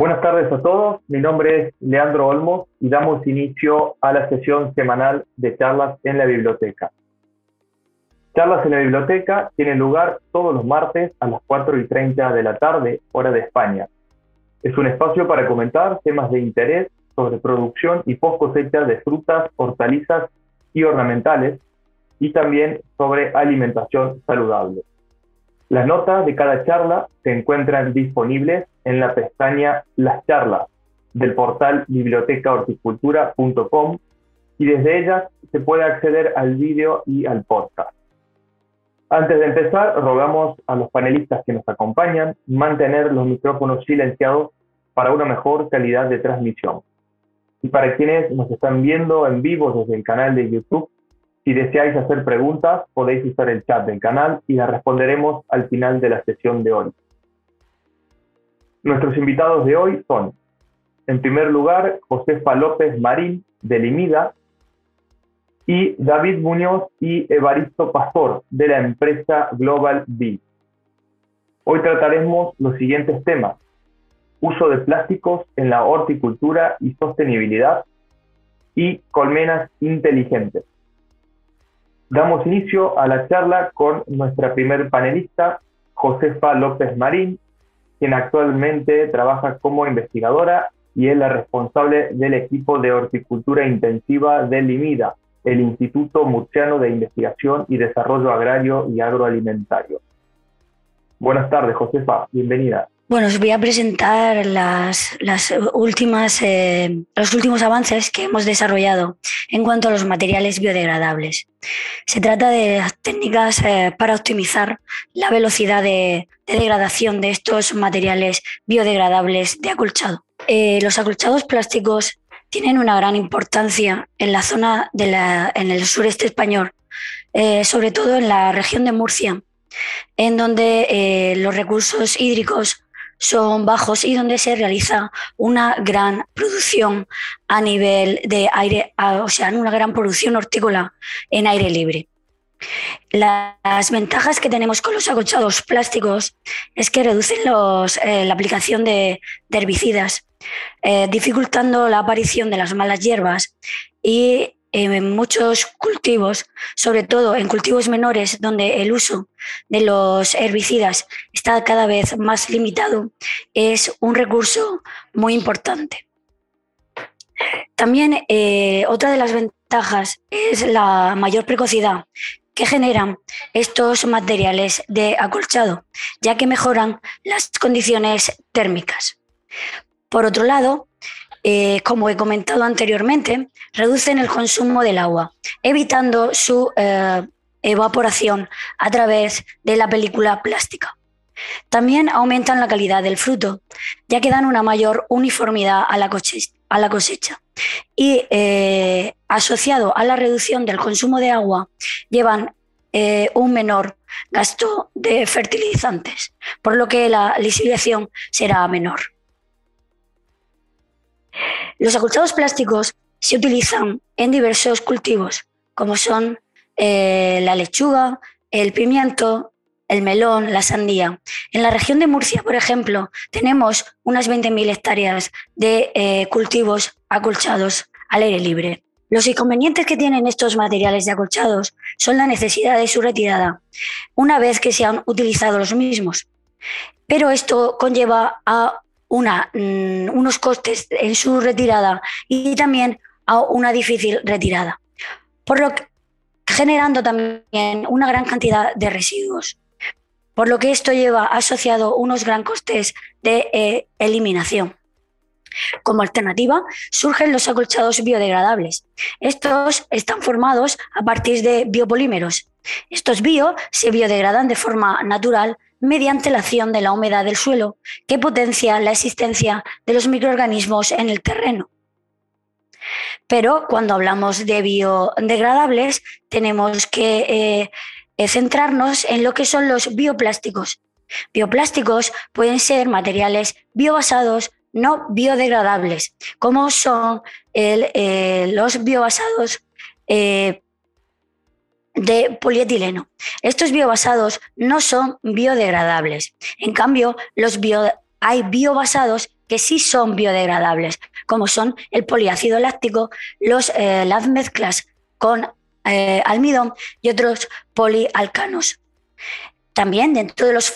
Buenas tardes a todos, mi nombre es Leandro Olmos y damos inicio a la sesión semanal de charlas en la biblioteca. Charlas en la biblioteca tienen lugar todos los martes a las 4 y 30 de la tarde, hora de España. Es un espacio para comentar temas de interés sobre producción y post cosecha de frutas, hortalizas y ornamentales y también sobre alimentación saludable. Las notas de cada charla se encuentran disponibles en la pestaña Las charlas del portal bibliotecahorticultura.com y desde ellas se puede acceder al vídeo y al podcast. Antes de empezar, rogamos a los panelistas que nos acompañan mantener los micrófonos silenciados para una mejor calidad de transmisión. Y para quienes nos están viendo en vivo desde el canal de YouTube, si deseáis hacer preguntas, podéis usar el chat del canal y las responderemos al final de la sesión de hoy. Nuestros invitados de hoy son, en primer lugar, Josefa López Marín, de Limida, y David Muñoz y Evaristo Pastor, de la empresa Global B. Hoy trataremos los siguientes temas. Uso de plásticos en la horticultura y sostenibilidad y colmenas inteligentes. Damos inicio a la charla con nuestra primer panelista, Josefa López Marín, quien actualmente trabaja como investigadora y es la responsable del equipo de horticultura intensiva del IMIDA, el Instituto Murciano de Investigación y Desarrollo Agrario y Agroalimentario. Buenas tardes, Josefa, bienvenida. Bueno, os voy a presentar las, últimas, eh, los últimos avances que hemos desarrollado en cuanto a los materiales biodegradables. Se trata de técnicas eh, para optimizar la velocidad de, degradación de estos materiales biodegradables de acolchado. Eh, los acolchados plásticos tienen una gran importancia en la zona de la, en el sureste español, sobre todo en la región de Murcia, en donde los recursos hídricos son bajos y donde se realiza una gran producción a nivel de aire, o sea, una gran producción hortícola en aire libre. Las ventajas que tenemos con los acolchados plásticos es que reducen eh, la aplicación de, herbicidas, eh, dificultando la aparición de las malas hierbas y en muchos cultivos, sobre todo en cultivos menores donde el uso de los herbicidas está cada vez más limitado, es un recurso muy importante. También eh, otra de las ventajas es la mayor precocidad que generan estos materiales de acolchado, ya que mejoran las condiciones térmicas. Por otro lado, eh, como he comentado anteriormente, reducen el consumo del agua, evitando su eh, evaporación a través de la película plástica. También aumentan la calidad del fruto, ya que dan una mayor uniformidad a la cosecha. Y eh, asociado a la reducción del consumo de agua, llevan un menor gasto de fertilizantes, por lo que la lisificación será menor. Los acolchados plásticos se utilizan en diversos cultivos, como son eh, la lechuga, el pimiento, el melón, la sandía. En la región de Murcia, por ejemplo, tenemos unas 20.000 hectáreas de eh, cultivos acolchados al aire libre. Los inconvenientes que tienen estos materiales de acolchados son la necesidad de su retirada una vez que se han utilizado los mismos. Pero esto conlleva a una, mm, unos costes en su retirada y también a una difícil retirada, por lo que, generando también una gran cantidad de residuos, por lo que esto lleva asociado unos gran costes de eh, eliminación. Como alternativa, surgen los acolchados biodegradables. Estos están formados a partir de biopolímeros. Estos bio se biodegradan de forma natural mediante la acción de la humedad del suelo, que potencia la existencia de los microorganismos en el terreno. Pero cuando hablamos de biodegradables, tenemos que eh, centrarnos en lo que son los bioplásticos. Bioplásticos pueden ser materiales biobasados no biodegradables, como son eh, los biobasados eh, de polietileno. Estos biobasados no son biodegradables. En cambio, los hay biobasados que sí son biodegradables, como son el poliácido láctico, los, las mezclas con almidón y otros polialcanos. También dentro de los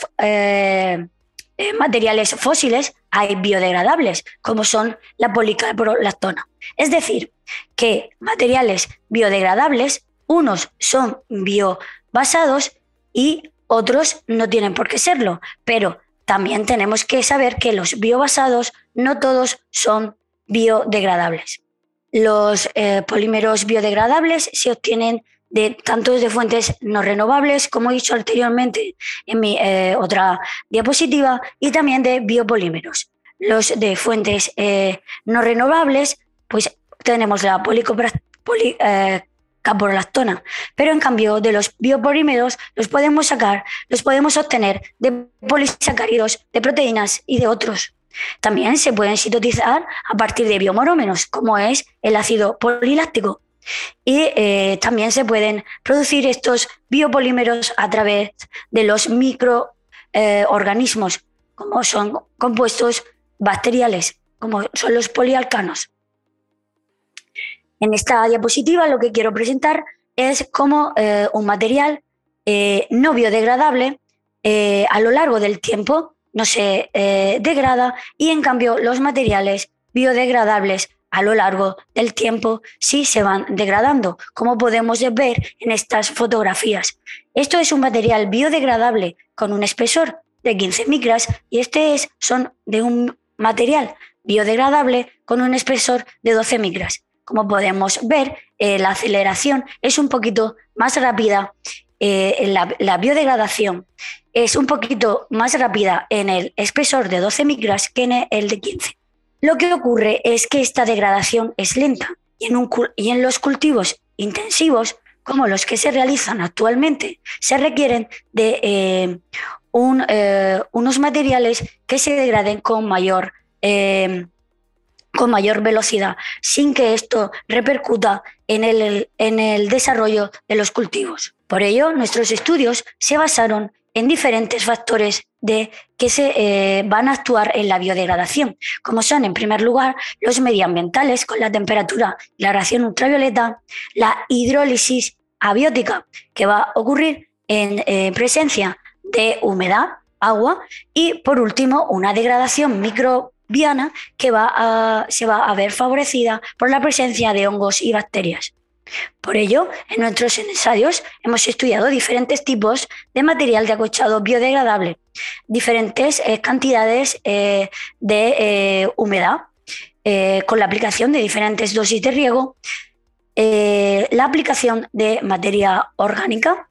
materiales fósiles hay biodegradables, como son la policarbolactona. Es decir, que materiales biodegradables, unos son biobasados y otros no tienen por qué serlo, pero también tenemos que saber que los biobasados no todos son biodegradables. Los eh, polímeros biodegradables se obtienen de tanto de fuentes no renovables, como he dicho anteriormente en mi eh, otra diapositiva, y también de biopolímeros. Los de fuentes eh, no renovables, pues tenemos la policaprolactona, eh, pero en cambio de los biopolímeros los podemos sacar, los podemos obtener de polisacáridos, de proteínas y de otros. También se pueden sintetizar a partir de biomorómenos, como es el ácido poliláctico, y eh, también se pueden producir estos biopolímeros a través de los microorganismos, como son compuestos bacteriales, como son los polialcanos. En esta diapositiva lo que quiero presentar es cómo eh, un material eh, no biodegradable a lo largo del tiempo no se degrada y en cambio los materiales biodegradables a lo largo del tiempo sí se van degradando, como podemos ver en estas fotografías. Esto es un material biodegradable con un espesor de 15 micras y este es son de un material biodegradable con un espesor de 12 micras. Como podemos ver, eh, la aceleración es un poquito más rápida, eh, la, la biodegradación es un poquito más rápida en el espesor de 12 micras que en el de 15. Lo que ocurre es que esta degradación es lenta y en, los cultivos intensivos, como los que se realizan actualmente, se requieren de eh, unos materiales que se degraden con mayor, eh, con mayor velocidad, sin que esto repercuta en el, en el desarrollo de los cultivos. Por ello, nuestros estudios se basaron en diferentes factores de que se eh, van a actuar en la biodegradación, como son, en primer lugar, los medioambientales con la temperatura y la radiación ultravioleta, la hidrólisis abiótica, que va a ocurrir en eh, presencia de humedad, agua, y por último, una degradación microbiana que va se va a ver favorecida por la presencia de hongos y bacterias. Por ello, en nuestros ensayos hemos estudiado diferentes tipos de material de acochado biodegradable, diferentes eh, cantidades eh, de eh, humedad, con la aplicación de diferentes dosis de riego, la aplicación de materia orgánica.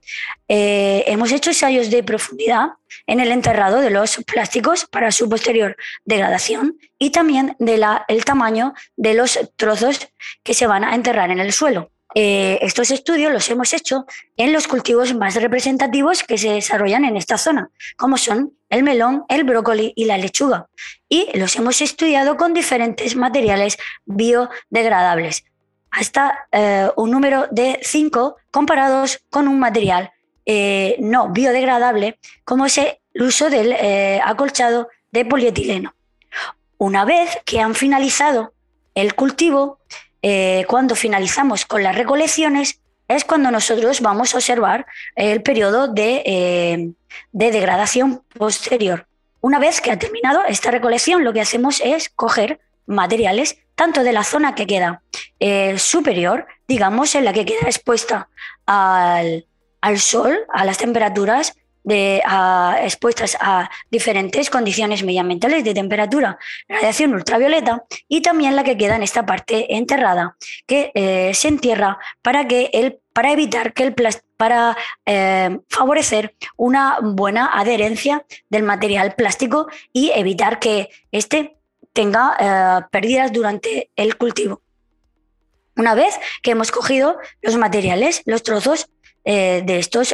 hemos hecho ensayos de profundidad en el enterrado de los plásticos para su posterior degradación y también del tamaño de los trozos que se van a enterrar en el suelo. Eh, estos estudios los hemos hecho en los cultivos más representativos que se desarrollan en esta zona, como son el melón, el brócoli y la lechuga. Y los hemos estudiado con diferentes materiales biodegradables, hasta eh, un número de cinco comparados con un material eh, no biodegradable, como es el uso del acolchado de polietileno. Una vez que han finalizado el cultivo, eh, cuando finalizamos con las recolecciones, es cuando nosotros vamos a observar el periodo de, eh, degradación posterior. Una vez que ha terminado esta recolección, lo que hacemos es coger materiales tanto de la zona que queda eh, superior, digamos, en la que queda expuesta al, al sol, a las temperaturas expuestas a diferentes condiciones medioambientales de temperatura, radiación ultravioleta y también la que queda en esta parte enterrada, que eh, se entierra para, que el, para evitar que el para eh, favorecer una buena adherencia del material plástico y evitar que éste tenga eh, pérdidas durante el cultivo. Una vez que hemos cogido los materiales, los trozos de estos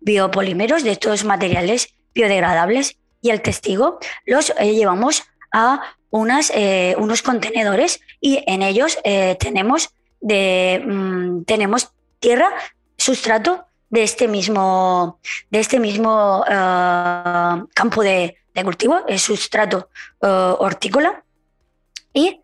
biopolímeros de estos materiales biodegradables y el testigo los eh, llevamos a unas, eh, unos contenedores y en ellos eh, tenemos, de, mm, tenemos tierra, sustrato de este mismo, de este mismo campo de, de cultivo, el sustrato hortícola, y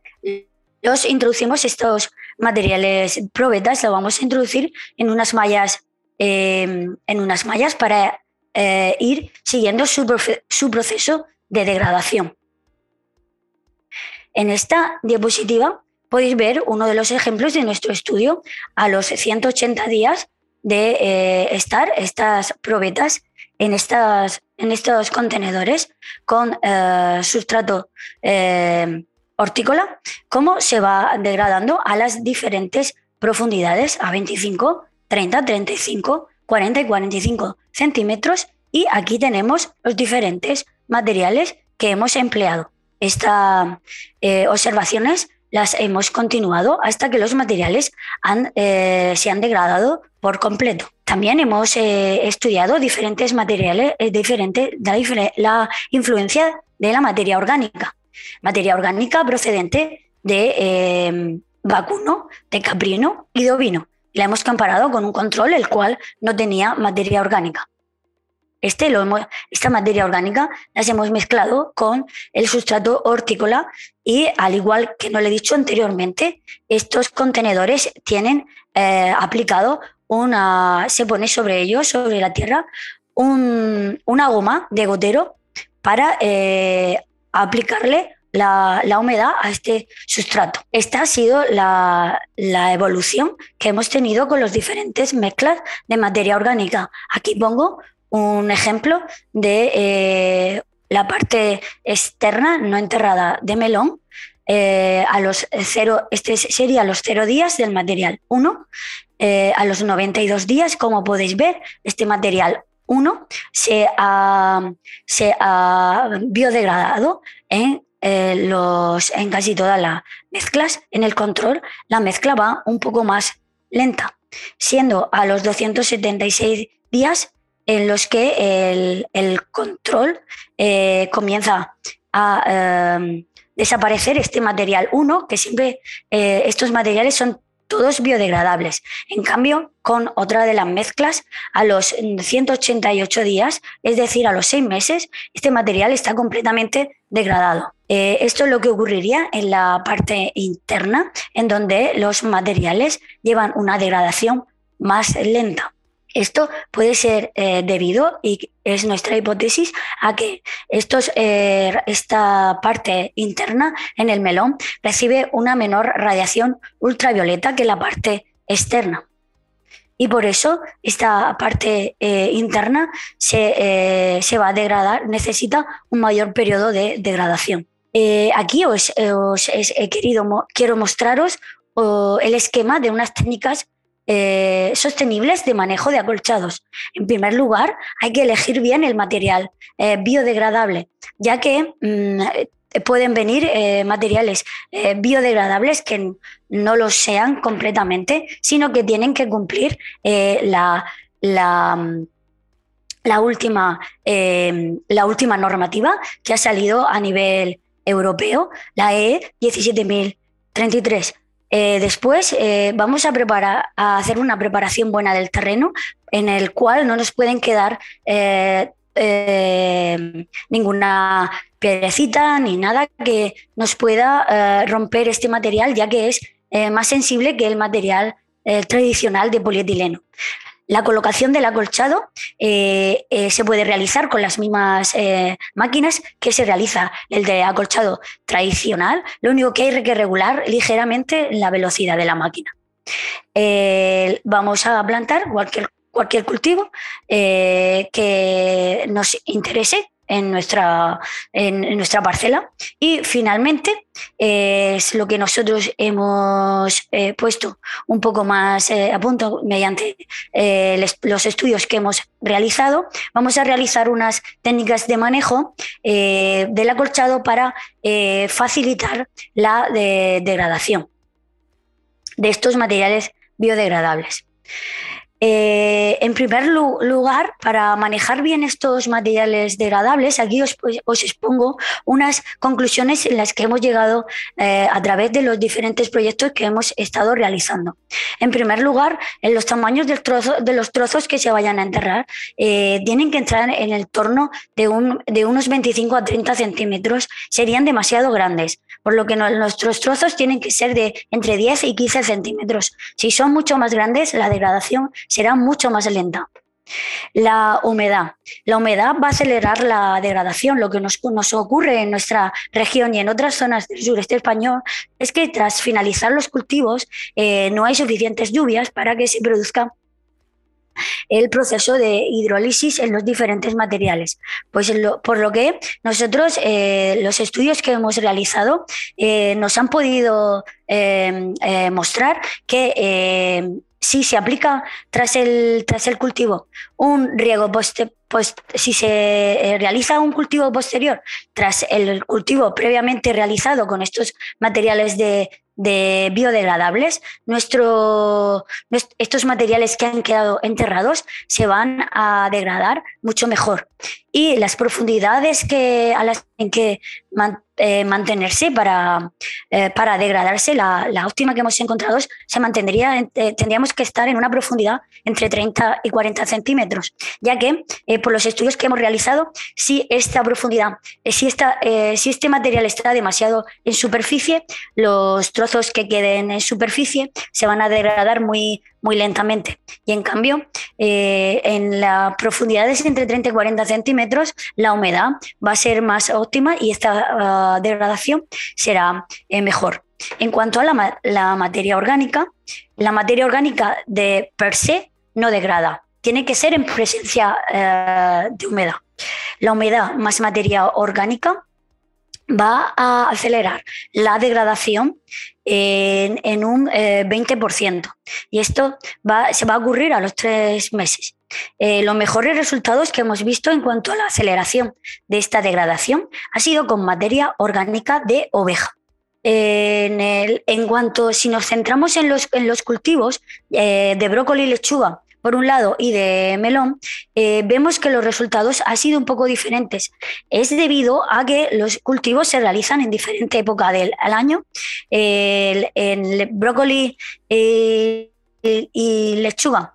los introducimos estos materiales probetas, lo vamos a introducir en unas mallas, em, en unas mallas para eh, ir siguiendo su, su proceso de degradación. En esta diapositiva podéis ver uno de los ejemplos de nuestro estudio a los 180 días de eh, estar estas probetas en, estas, en estos contenedores con eh, sustrato eh, hortícola, cómo se va degradando a las diferentes profundidades, a 25, 30, 35, 40 y 45 centímetros. Y aquí tenemos los diferentes materiales que hemos empleado. Estas observaciones las hemos continuado hasta que los materiales se han degradado completo. También hemos eh, estudiado diferentes materiales, eh, diferente, la, influencia de la materia orgánica. Materia orgánica procedente de eh, vacuno, de caprino y de ovino. La hemos comparado con un control el cual no tenía materia orgánica. Este lo esta materia orgánica las hemos mezclado con el sustrato hortícola y al igual que no le he dicho anteriormente, estos contenedores tienen aplicado una, se pone sobre ellos, sobre la tierra, una goma de gotero para eh, aplicarle la, humedad a este sustrato. Esta ha sido la, evolución que hemos tenido con las diferentes mezclas de materia orgánica. Aquí pongo un ejemplo de eh, la parte externa no enterrada de melón. Eh, a los cero, este sería los cero días del material 1 eh, a los 92 días, como podéis ver, este material 1 se ha, se ha biodegradado en, eh, los, en casi todas las mezclas. En el control, la mezcla va un poco más lenta, siendo a los 276 días en los que el, control eh, comienza a desaparecer este material 1, que siempre estos materiales son todos biodegradables. En cambio, con otra de las mezclas, a los 188 días, es decir, a los seis meses, este material está completamente degradado. Eh, esto es lo que ocurriría en la parte interna, en donde los materiales llevan una degradación más lenta. Esto puede ser eh, debido, y es nuestra hipótesis, a que estos, eh, esta parte interna en el melón recibe una menor radiación ultravioleta que la parte externa. Y por eso esta parte eh, interna se, va a degradar, necesita un mayor periodo de degradación. aquí os, he querido, quiero mostraros el esquema de unas técnicas eh, sostenibles de manejo de acolchados. En primer lugar, hay que elegir bien el material eh, biodegradable, ya que mm, pueden venir eh, materiales biodegradables que no lo sean completamente, sino que tienen que cumplir la, la, la, última, la última normativa que ha salido a nivel europeo, la E 17033 eh, después eh, vamos a, hacer una preparación buena del terreno en el cual no nos pueden quedar eh, ninguna piedrecita ni nada que nos pueda romper este material, ya que es más sensible que el material tradicional de polietileno. La colocación del acolchado eh, eh, se puede realizar con las mismas eh, máquinas que se realiza el de acolchado tradicional. Lo único que hay que regular ligeramente la velocidad de la máquina. vamos a plantar cualquier, cualquier cultivo que nos interese en nuestra, en, nuestra parcela. Y finalmente es lo que nosotros hemos eh, puesto un poco más eh, a punto mediante eh, los estudios que hemos realizado. Vamos a realizar unas técnicas de manejo del acolchado para facilitar la degradación de estos materiales biodegradables. Eh, en primer lugar, para manejar bien estos materiales degradables, aquí os, pues, expongo unas conclusiones en las que hemos llegado eh, a través de los diferentes proyectos que hemos estado realizando. En primer lugar, en los tamaños de los trozos que se vayan a enterrar eh, tienen que entrar en el torno de, de unos 25 a 30 centímetros, serían demasiado grandes, por lo que nuestros trozos tienen que ser de entre 10 y 15 centímetros. Si son mucho más grandes, la degradación será mucho más lenta. La humedad. La humedad va a acelerar la degradación. Lo que nos, ocurre en nuestra región y en otras zonas del sureste español es que tras finalizar los cultivos eh, no hay suficientes lluvias para que se produzca el proceso de hidrólisis en los diferentes materiales. Pues por lo que nosotros, eh, los estudios que hemos realizado, eh, nos han podido mostrar que si se aplica tras el, tras el cultivo un riego post, si se eh, realiza un cultivo posterior tras el cultivo previamente realizado con estos materiales de, de biodegradables, nuestro, estos materiales que han quedado enterrados se van a degradar mucho mejor. Y las profundidades que, a las en que eh, mantenerse para, eh, para degradarse, la, la, óptima que hemos encontrado se mantendría, eh, tendríamos que estar en una profundidad entre 30 y 40 centímetros, ya que por los estudios que hemos realizado, si esta profundidad, si, esta, si este material está demasiado en superficie, los trozos que queden en superficie se van a degradar muy, muy lentamente. Y en cambio, en las profundidades entre 30 y 40 centímetros, la humedad va a ser más óptima y esta ah, degradación será eh, mejor. En cuanto a la, materia orgánica, la materia orgánica de per se no degrada, tiene que ser en presencia eh, de humedad. La humedad más materia orgánica va a acelerar la degradación en, un 20%. Eh, y esto va, se va a ocurrir a los tres meses. Eh, los mejores resultados que hemos visto en cuanto a la aceleración de esta degradación ha sido con materia orgánica de oveja. En, cuanto, si nos centramos en los, en los cultivos eh, de brócoli y lechuga, por un lado, y de melón, eh, vemos que los resultados han sido un poco diferentes. Es debido a que los cultivos se realizan en diferente época del año. en el brócoli y lechuga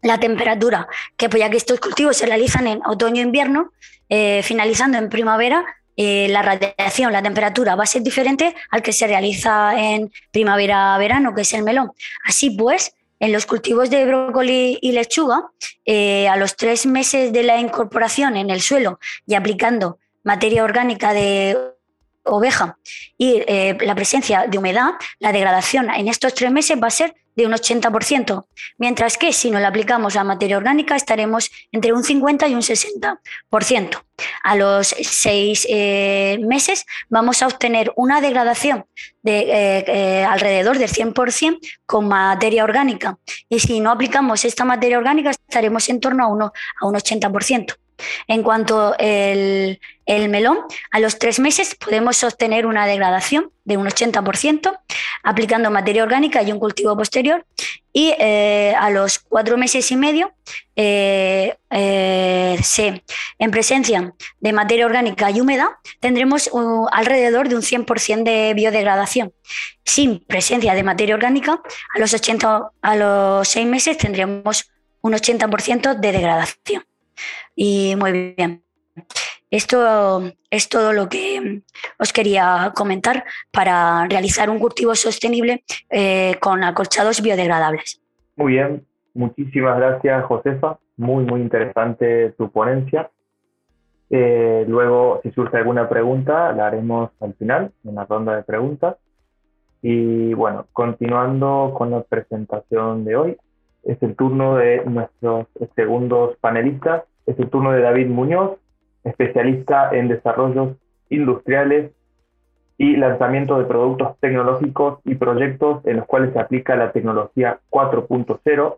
la temperatura, que pues ya que estos cultivos se realizan en otoño e invierno, eh, finalizando en primavera, eh, la radiación, la temperatura va a ser diferente al que se realiza en primavera-verano, que es el melón. Así pues, en los cultivos de brócoli y lechuga, eh, a los tres meses de la incorporación en el suelo y aplicando materia orgánica de oveja y la presencia de humedad, la degradación en estos tres meses va a ser de un 80%, mientras que si no le aplicamos la materia orgánica estaremos entre un 50 y un 60%. A los seis eh, meses vamos a obtener una degradación de eh, eh, alrededor del 100% con materia orgánica y si no aplicamos esta materia orgánica estaremos en torno a, uno, a un 80%. En cuanto el melón, a los tres meses podemos obtener una degradación de un 80% aplicando materia orgánica y un cultivo posterior. Y eh, a los cuatro meses y medio, eh, eh, en presencia de materia orgánica y húmeda, tendremos alrededor de un 100% de biodegradación. Sin presencia de materia orgánica, a los, 80, a los seis meses tendremos un 80% de degradación. Y muy bien. Esto es todo lo que os quería comentar para realizar un cultivo sostenible eh, con acolchados biodegradables. Muy bien, muchísimas gracias Josefa, muy muy interesante tu ponencia. Eh, luego, si surge alguna pregunta, la haremos al final, en la ronda de preguntas. Y bueno, continuando con la presentación de hoy, es el turno de nuestros segundos panelistas, es el turno de David Muñoz, especialista en desarrollos industriales y lanzamiento de productos tecnológicos y proyectos en los cuales se aplica la tecnología 4.0.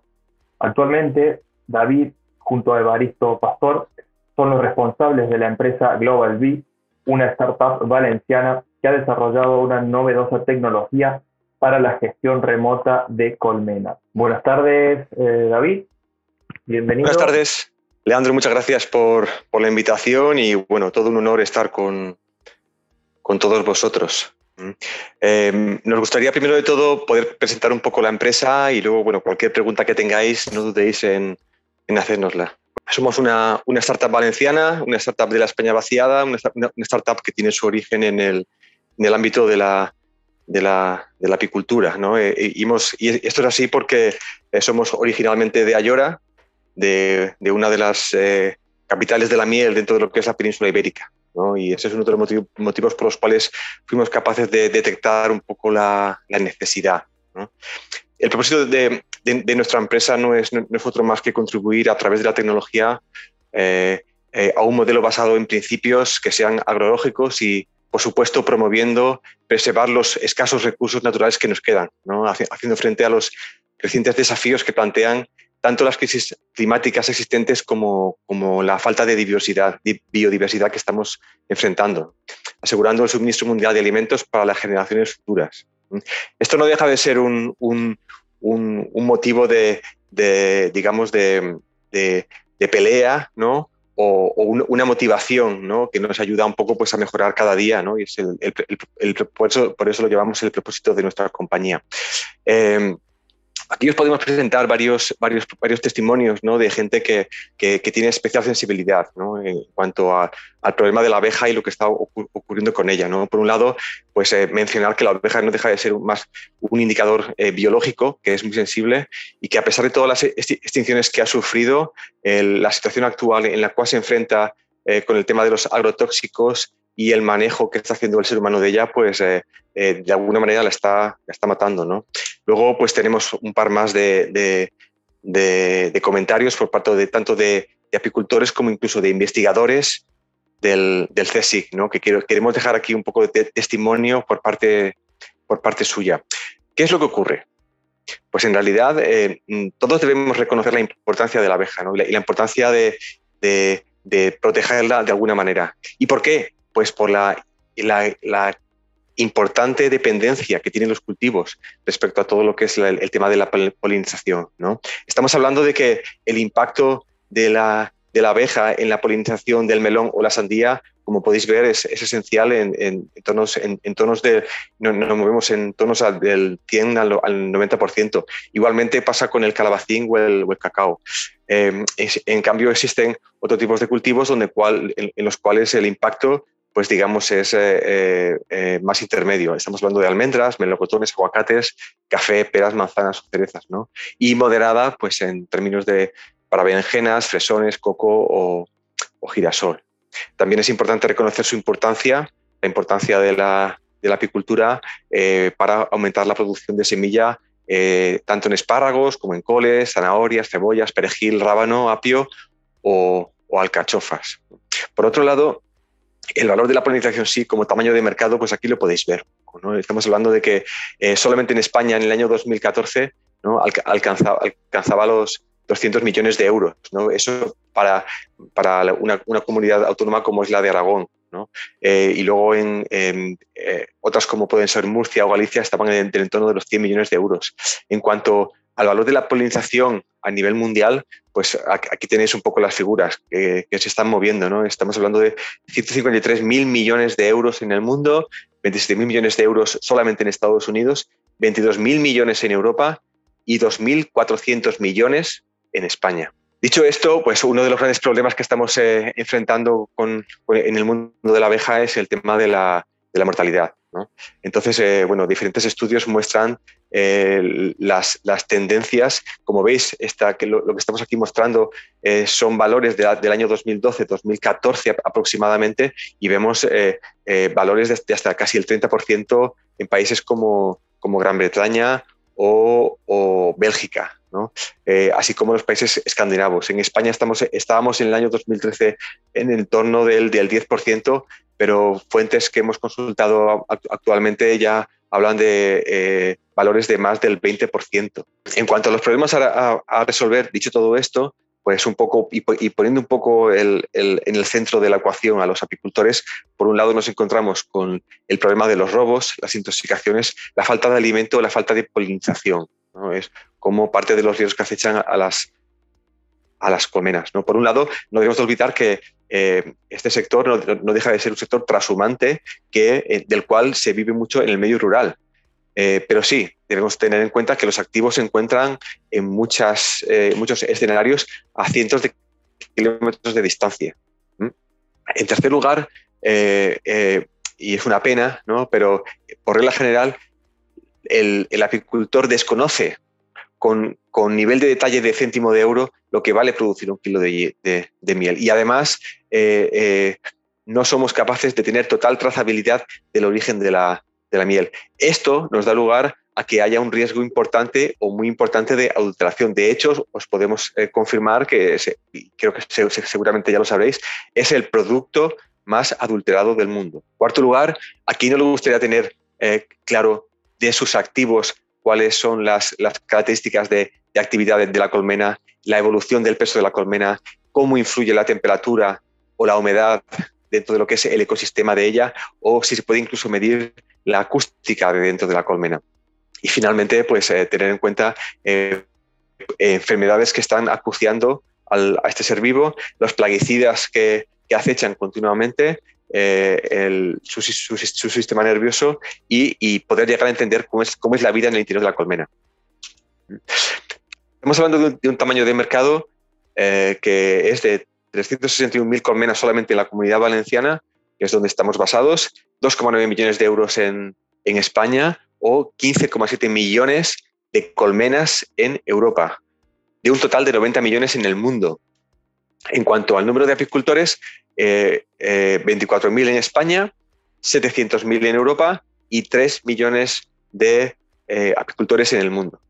Actualmente, David, junto a Evaristo Pastor, son los responsables de la empresa Global B, una startup valenciana que ha desarrollado una novedosa tecnología para la gestión remota de Colmena. Buenas tardes, eh, David. Bienvenido. Buenas tardes. Leandro, muchas gracias por, la invitación y bueno, todo un honor estar con, con todos vosotros. Mm. Eh, nos gustaría primero de todo poder presentar un poco la empresa y luego, bueno, cualquier pregunta que tengáis, no dudéis en, en hacérnosla. Somos una, una, startup valenciana, una startup de la España vaciada, una, startup que tiene su origen en el, en el ámbito de la, de la, de la apicultura. ¿no? Eh, y, y, esto es así porque eh, somos originalmente de Ayora, de, de una de las eh, capitales de la miel dentro de lo que es la península ibérica. ¿no? Y ese es uno de los motivos, por los cuales fuimos capaces de detectar un poco la, la necesidad. El propósito de, de, nuestra empresa no es, no es, otro más que contribuir a través de la tecnología eh, eh, a un modelo basado en principios que sean agrológicos y, por supuesto, promoviendo preservar los escasos recursos naturales que nos quedan, haciendo frente a los crecientes desafíos que plantean tanto las crisis climáticas existentes como, como la falta de diversidad, biodiversidad que estamos enfrentando, asegurando el suministro mundial de alimentos para las generaciones futuras. Esto no deja de ser un, un, un, motivo de, de digamos, de, de, pelea, ¿no? O, una motivación ¿no? que nos ayuda un poco pues, a mejorar cada día. ¿no? Y es el, por, eso, lo llevamos el propósito de nuestra compañía. Eh, Aquí os podemos presentar varios, varios, varios testimonios ¿no? de gente que, que, tiene especial sensibilidad ¿no? en cuanto al problema de la abeja y lo que está ocurriendo con ella. ¿no? Por un lado, pues eh, mencionar que la abeja no deja de ser más un indicador eh, biológico que es muy sensible y que a pesar de todas las extinciones que ha sufrido, la situación actual en la cual se enfrenta eh, con el tema de los agrotóxicos y el manejo que está haciendo el ser humano de ella, pues eh, eh, de alguna manera la está, la está matando. ¿no? Luego, pues tenemos un par más de, comentarios por parte de tanto de, apicultores como incluso de investigadores del, CSIC, ¿no? que queremos dejar aquí un poco de testimonio por parte, por parte suya. ¿Qué es lo que ocurre? Pues en realidad eh, todos debemos reconocer la importancia de la abeja y, la, importancia de, protegerla de alguna manera. ¿Y por qué? Pues por la, importante dependencia que tienen los cultivos respecto a todo lo que es el, tema de la polinización. ¿no? Estamos hablando de que el impacto de la, de la abeja en la polinización del melón o la sandía, como podéis ver, es, esencial en, en, tonos, en, tonos de, nos no movemos en tonos del 100 al, 90%. Igualmente pasa con el calabacín o el, o el cacao. Eh, en cambio, existen otros tipos de cultivos donde cual, en, los cuales el impacto pues digamos es eh, eh, eh, más intermedio. Estamos hablando de almendras, melocotones, aguacates, café, peras, manzanas o cerezas, ¿no? Y moderada, pues en términos de para berenjenas, fresones, coco o, girasol. También es importante reconocer su importancia, la importancia de la, de la apicultura para aumentar la producción de semilla tanto en espárragos como en coles, zanahorias, cebollas, perejil, rábano, apio o, o alcachofas. Por otro lado, el valor de la polinización sí, como tamaño de mercado, pues aquí lo podéis ver. Estamos hablando de que eh, solamente en España en el año 2014 ¿no? alcanzaba, los 200 millones de euros. Eso para, una, comunidad autónoma como es la de Aragón. Eh, y luego en, eh, otras como pueden ser Murcia o Galicia estaban en el entorno de los 100 millones de euros. En cuanto al valor de la polinización a nivel mundial, pues aquí tenéis un poco las figuras que, se están moviendo. ¿no? Estamos hablando de 153 mil millones de euros en el mundo, 27 mil millones de euros solamente en Estados Unidos, 22 mil millones en Europa y 2.400 millones en España. Dicho esto, pues uno de los grandes problemas que estamos eh, enfrentando en el mundo de la abeja es el tema de la, mortalidad. Entonces, eh, bueno, diferentes estudios muestran eh, las, las, tendencias. Como veis, esta, que lo, que estamos aquí mostrando eh, son valores del año 2012-2014 aproximadamente y vemos valores de, hasta casi el 30% en países como, como Gran Bretaña o, o Bélgica. ¿no? así como los países escandinavos. En España estamos, estábamos en el año 2013 en el torno del, del 10%, pero fuentes que hemos consultado actualmente ya hablan de eh, valores de más del 20%. En cuanto a los problemas a, resolver, dicho todo esto, pues un poco y, poniendo un poco en el centro de la ecuación a los apicultores, por un lado nos encontramos con el problema de los robos, las intoxicaciones, la falta de alimento, la falta de polinización. ¿no? Es como parte de los riesgos que acechan a las, a las colmenas. ¿no? Por un lado, no debemos olvidar que eh, este sector no, deja de ser un sector trashumante que, eh, del cual se vive mucho en el medio rural. Eh, pero sí, debemos tener en cuenta que los activos se encuentran en muchas, muchos escenarios a cientos de kilómetros de distancia. En tercer lugar, y es una pena, ¿no? pero por regla general, el, el apicultor desconoce con, nivel de detalle de céntimo de euro lo que vale producir un kilo de, miel. Y además, eh, eh, no somos capaces de tener total trazabilidad del origen de la, miel. Esto nos da lugar a que haya un riesgo importante o muy importante de adulteración. De hecho, os podemos eh, confirmar que, creo que seguramente ya lo sabréis, es el producto más adulterado del mundo. Cuarto lugar, aquí no le gustaría tener claro de sus activos cuáles son las, características de, actividad de, la colmena, la evolución del peso de la colmena, cómo influye la temperatura o la humedad dentro de lo que es el ecosistema de ella, o si se puede incluso medir la acústica de dentro de la colmena. Y finalmente, pues eh, tener en cuenta eh, enfermedades que están acuciando a este ser vivo, los plaguicidas que, que acechan continuamente eh, su, sistema nervioso y, poder llegar a entender cómo es, cómo es la vida en el interior de la colmena. Estamos hablando de un, tamaño de mercado eh, que es de 361.000 colmenas solamente en la comunidad valenciana, que es donde estamos basados, 2,9 millones de euros en, en España o 15,7 millones de colmenas en Europa, de un total de 90 millones en el mundo. En cuanto al número de apicultores, eh, 24.000 eh, en España, 700.000 en Europa y 3 millones de eh, apicultores en el mundo.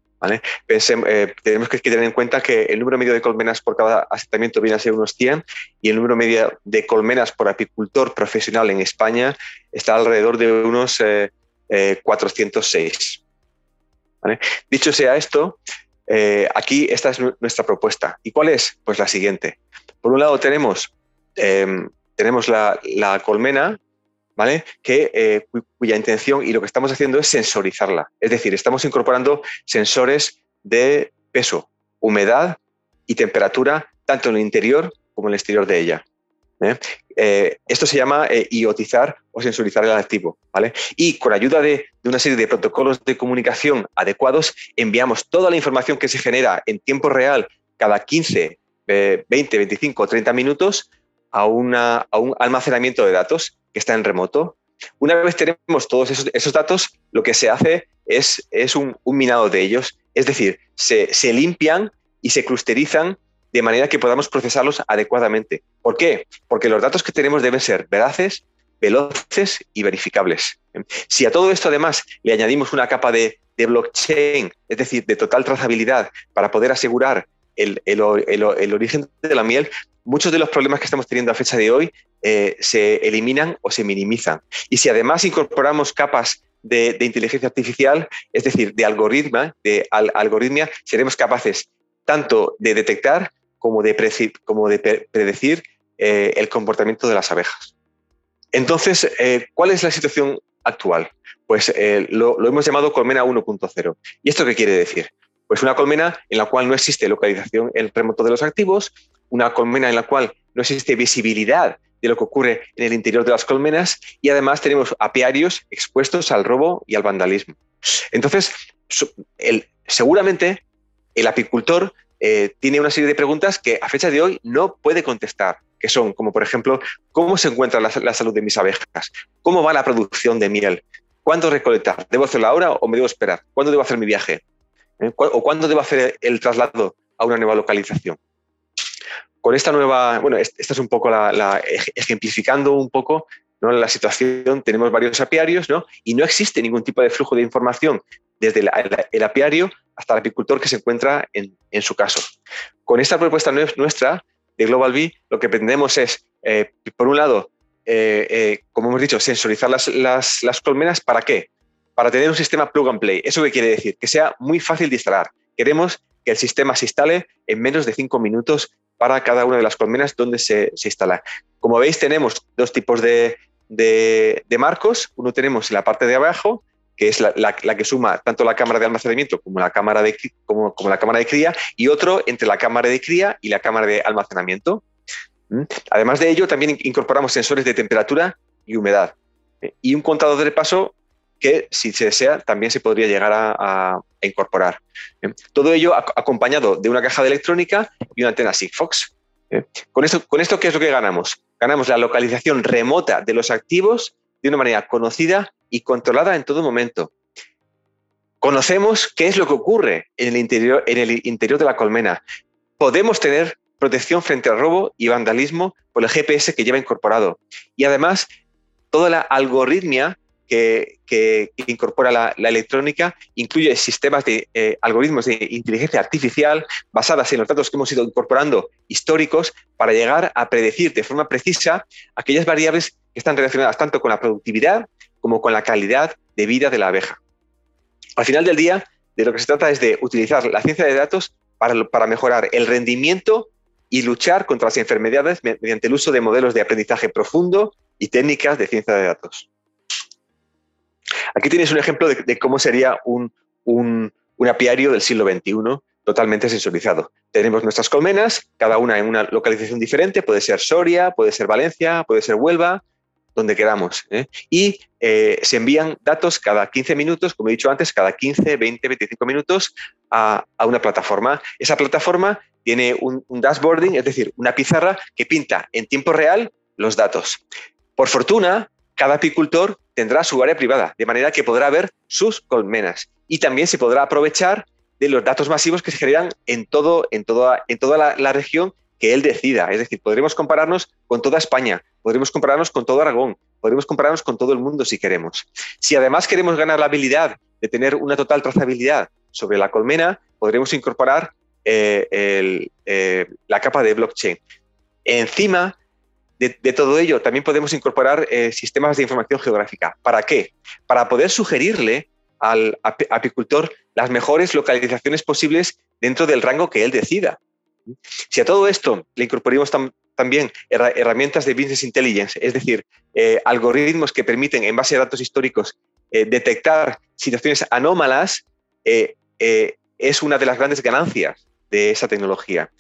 Eh, tenemos que tener en cuenta que el número medio de colmenas por cada asentamiento viene a ser unos 100 y el número medio de colmenas por apicultor profesional en España está alrededor de unos 406. Dicho sea esto, aquí esta es nuestra propuesta. ¿Y cuál es? Pues la siguiente. Por un lado tenemos Em, tenemos la, colmena, ¿vale? Que, eh, cuya intención y lo que estamos haciendo es sensorizarla. Es decir, estamos incorporando sensores de peso, humedad y temperatura, tanto en el interior como en el exterior de ella. ¿Eh? Eh, esto se llama iotizar o sensorizar el activo. ¿vale? Y con ayuda de, de, una serie de protocolos de comunicación adecuados, enviamos toda la información que se genera en tiempo real cada 15, 20, 25 o 30 minutos a, una, a un almacenamiento de datos que está en remoto. Una vez tenemos todos esos, datos, lo que se hace es, es un, minado de ellos, es decir, se, se limpian y se clusterizan de manera que podamos procesarlos adecuadamente. ¿Por qué? Porque los datos que tenemos deben ser veraces, veloces y verificables. Si a todo esto además le añadimos una capa de, blockchain, es decir, de total trazabilidad, para poder asegurar el, origen de la miel, muchos de los problemas que estamos teniendo a fecha de hoy eh, se eliminan o se minimizan. Y si además incorporamos capas de, inteligencia artificial, es decir, de algoritma, de algoritmia, seremos capaces tanto de detectar como de, predecir eh, el comportamiento de las abejas. Entonces, eh, ¿cuál es la situación actual? Pues lo, lo, hemos llamado colmena 1.0. ¿Y esto qué quiere decir? Pues una colmena en la cual no existe localización en remoto de los activos, una colmena en la cual no existe visibilidad de lo que ocurre en el interior de las colmenas y además tenemos apiarios expuestos al robo y al vandalismo. Entonces, seguramente el apicultor eh, tiene una serie de preguntas que a fecha de hoy no puede contestar, que son como por ejemplo, ¿cómo se encuentra la, salud de mis abejas? ¿Cómo va la producción de miel? ¿Cuándo recolectar? ¿Debo hacerlo ahora o me debo esperar? ¿Cuándo debo hacer mi viaje? ¿Eh? ¿O cuándo debo hacer el traslado a una nueva localización? con esta nueva, bueno, esta es un poco la, ejemplificando un poco ¿no? la situación, tenemos varios apiarios ¿no? y no existe ningún tipo de flujo de información desde el, apiario hasta el apicultor que se encuentra en, su caso. Con esta propuesta nuestra de Global Bee, lo que pretendemos es, eh, por un lado, eh, eh, como hemos dicho, sensorizar las, las, colmenas. ¿Para qué? Para tener un sistema plug and play. ¿Eso qué quiere decir? Que sea muy fácil de instalar. Queremos que el sistema se instale en menos de cinco minutos para cada una de las colmenas donde se, instala. Como veis, tenemos dos tipos de, marcos. Uno tenemos en la parte de abajo, que es la, que suma tanto la cámara de almacenamiento como la cámara de, como, la cámara de cría, y otro entre la cámara de cría y la cámara de almacenamiento. ¿Mm? Además de ello, también incorporamos sensores de temperatura y humedad ¿eh? y un contador de paso que, si se desea, también se podría llegar a, incorporar. ¿eh? Todo ello acompañado de una caja de electrónica y una antena Sigfox. ¿eh? Con, esto, ¿Con esto qué es lo que ganamos? Ganamos la localización remota de los activos de una manera conocida y controlada en todo momento. Conocemos qué es lo que ocurre en el interior, en el interior de la colmena. Podemos tener protección frente al robo y vandalismo por el GPS que lleva incorporado. Y además, toda la algoritmia que, incorpora la, electrónica incluye sistemas de eh, algoritmos de inteligencia artificial basadas en los datos que hemos ido incorporando históricos para llegar a predecir de forma precisa aquellas variables que están relacionadas tanto con la productividad como con la calidad de vida de la abeja. Al final del día, de lo que se trata es de utilizar la ciencia de datos para, para mejorar el rendimiento y luchar contra las enfermedades mediante el uso de modelos de aprendizaje profundo y técnicas de ciencia de datos. Aquí tienes un ejemplo de, cómo sería un, apiario del siglo XXI totalmente sensorizado. Tenemos nuestras colmenas, cada una en una localización diferente, puede ser Soria, puede ser Valencia, puede ser Huelva, donde queramos. ¿eh? Y eh, se envían datos cada 15 minutos, como he dicho antes, cada 15, 20, 25 minutos a, una plataforma. Esa plataforma tiene un, un, dashboarding, es decir, una pizarra que pinta en tiempo real los datos. Por fortuna, cada apicultor tendrá su área privada, de manera que podrá ver sus colmenas y también se podrá aprovechar de los datos masivos que se generan en, todo, en toda, en toda la, región que él decida. Es decir, podremos compararnos con toda España, podremos compararnos con todo Aragón, podremos compararnos con todo el mundo si queremos. Si además queremos ganar la habilidad de tener una total trazabilidad sobre la colmena, podremos incorporar eh, eh, la capa de blockchain. Encima de, todo ello, también podemos incorporar eh, sistemas de información geográfica. ¿Para qué? Para poder sugerirle al apicultor las mejores localizaciones posibles dentro del rango que él decida. Si a todo esto le incorporamos también herramientas de business intelligence, es decir, eh, algoritmos que permiten, en base a datos históricos, eh, detectar situaciones anómalas, es una de las grandes ganancias de esa tecnología.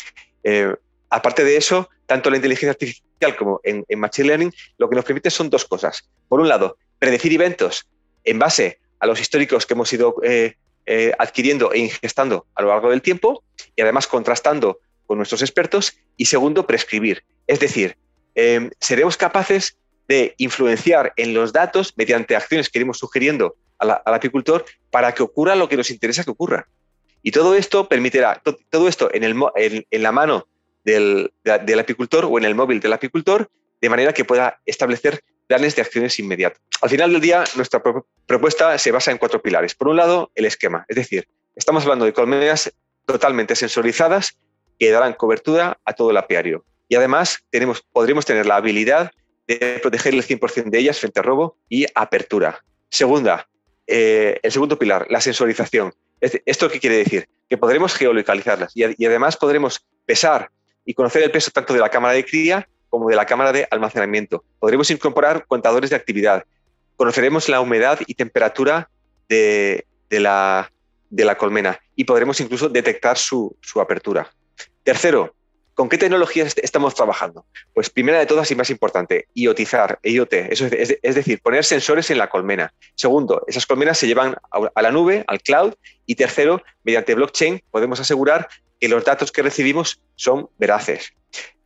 aparte de eso, tanto la inteligencia artificial como en, Machine Learning, lo que nos permite son dos cosas. Por un lado, predecir eventos en base a los históricos que hemos ido eh, eh, adquiriendo e ingestando a lo largo del tiempo y además contrastando con nuestros expertos. Y segundo, prescribir. Es decir, em, seremos capaces de influenciar en los datos mediante acciones que iremos sugiriendo al apicultor para que ocurra lo que nos interesa que ocurra. Y todo esto permitirá, todo esto en, el, en la mano del, apicultor o en el móvil del apicultor, de manera que pueda establecer planes de acciones inmediatas. Al final del día, nuestra propuesta se basa en cuatro pilares. Por un lado, el esquema, es decir, estamos hablando de colmenas totalmente sensorizadas que darán cobertura a todo el apiario. Y además podremos tener la habilidad de proteger el 100% de ellas frente a robo y apertura. Segunda, eh, el segundo pilar, la sensorización. ¿Esto qué quiere decir? Que podremos geolocalizarlas y además podremos pesar y conocer el peso tanto de la cámara de cría como de la cámara de almacenamiento. Podremos incorporar contadores de actividad. Conoceremos la humedad y temperatura de, la, de la, colmena y podremos incluso detectar su, apertura. Tercero, ¿con qué tecnologías estamos trabajando? Pues primera de todas y más importante, IoTizar, IoT, eso es, es, decir, poner sensores en la colmena. Segundo, esas colmenas se llevan a la nube, al cloud. Y tercero, mediante blockchain podemos asegurar que los datos que recibimos son veraces.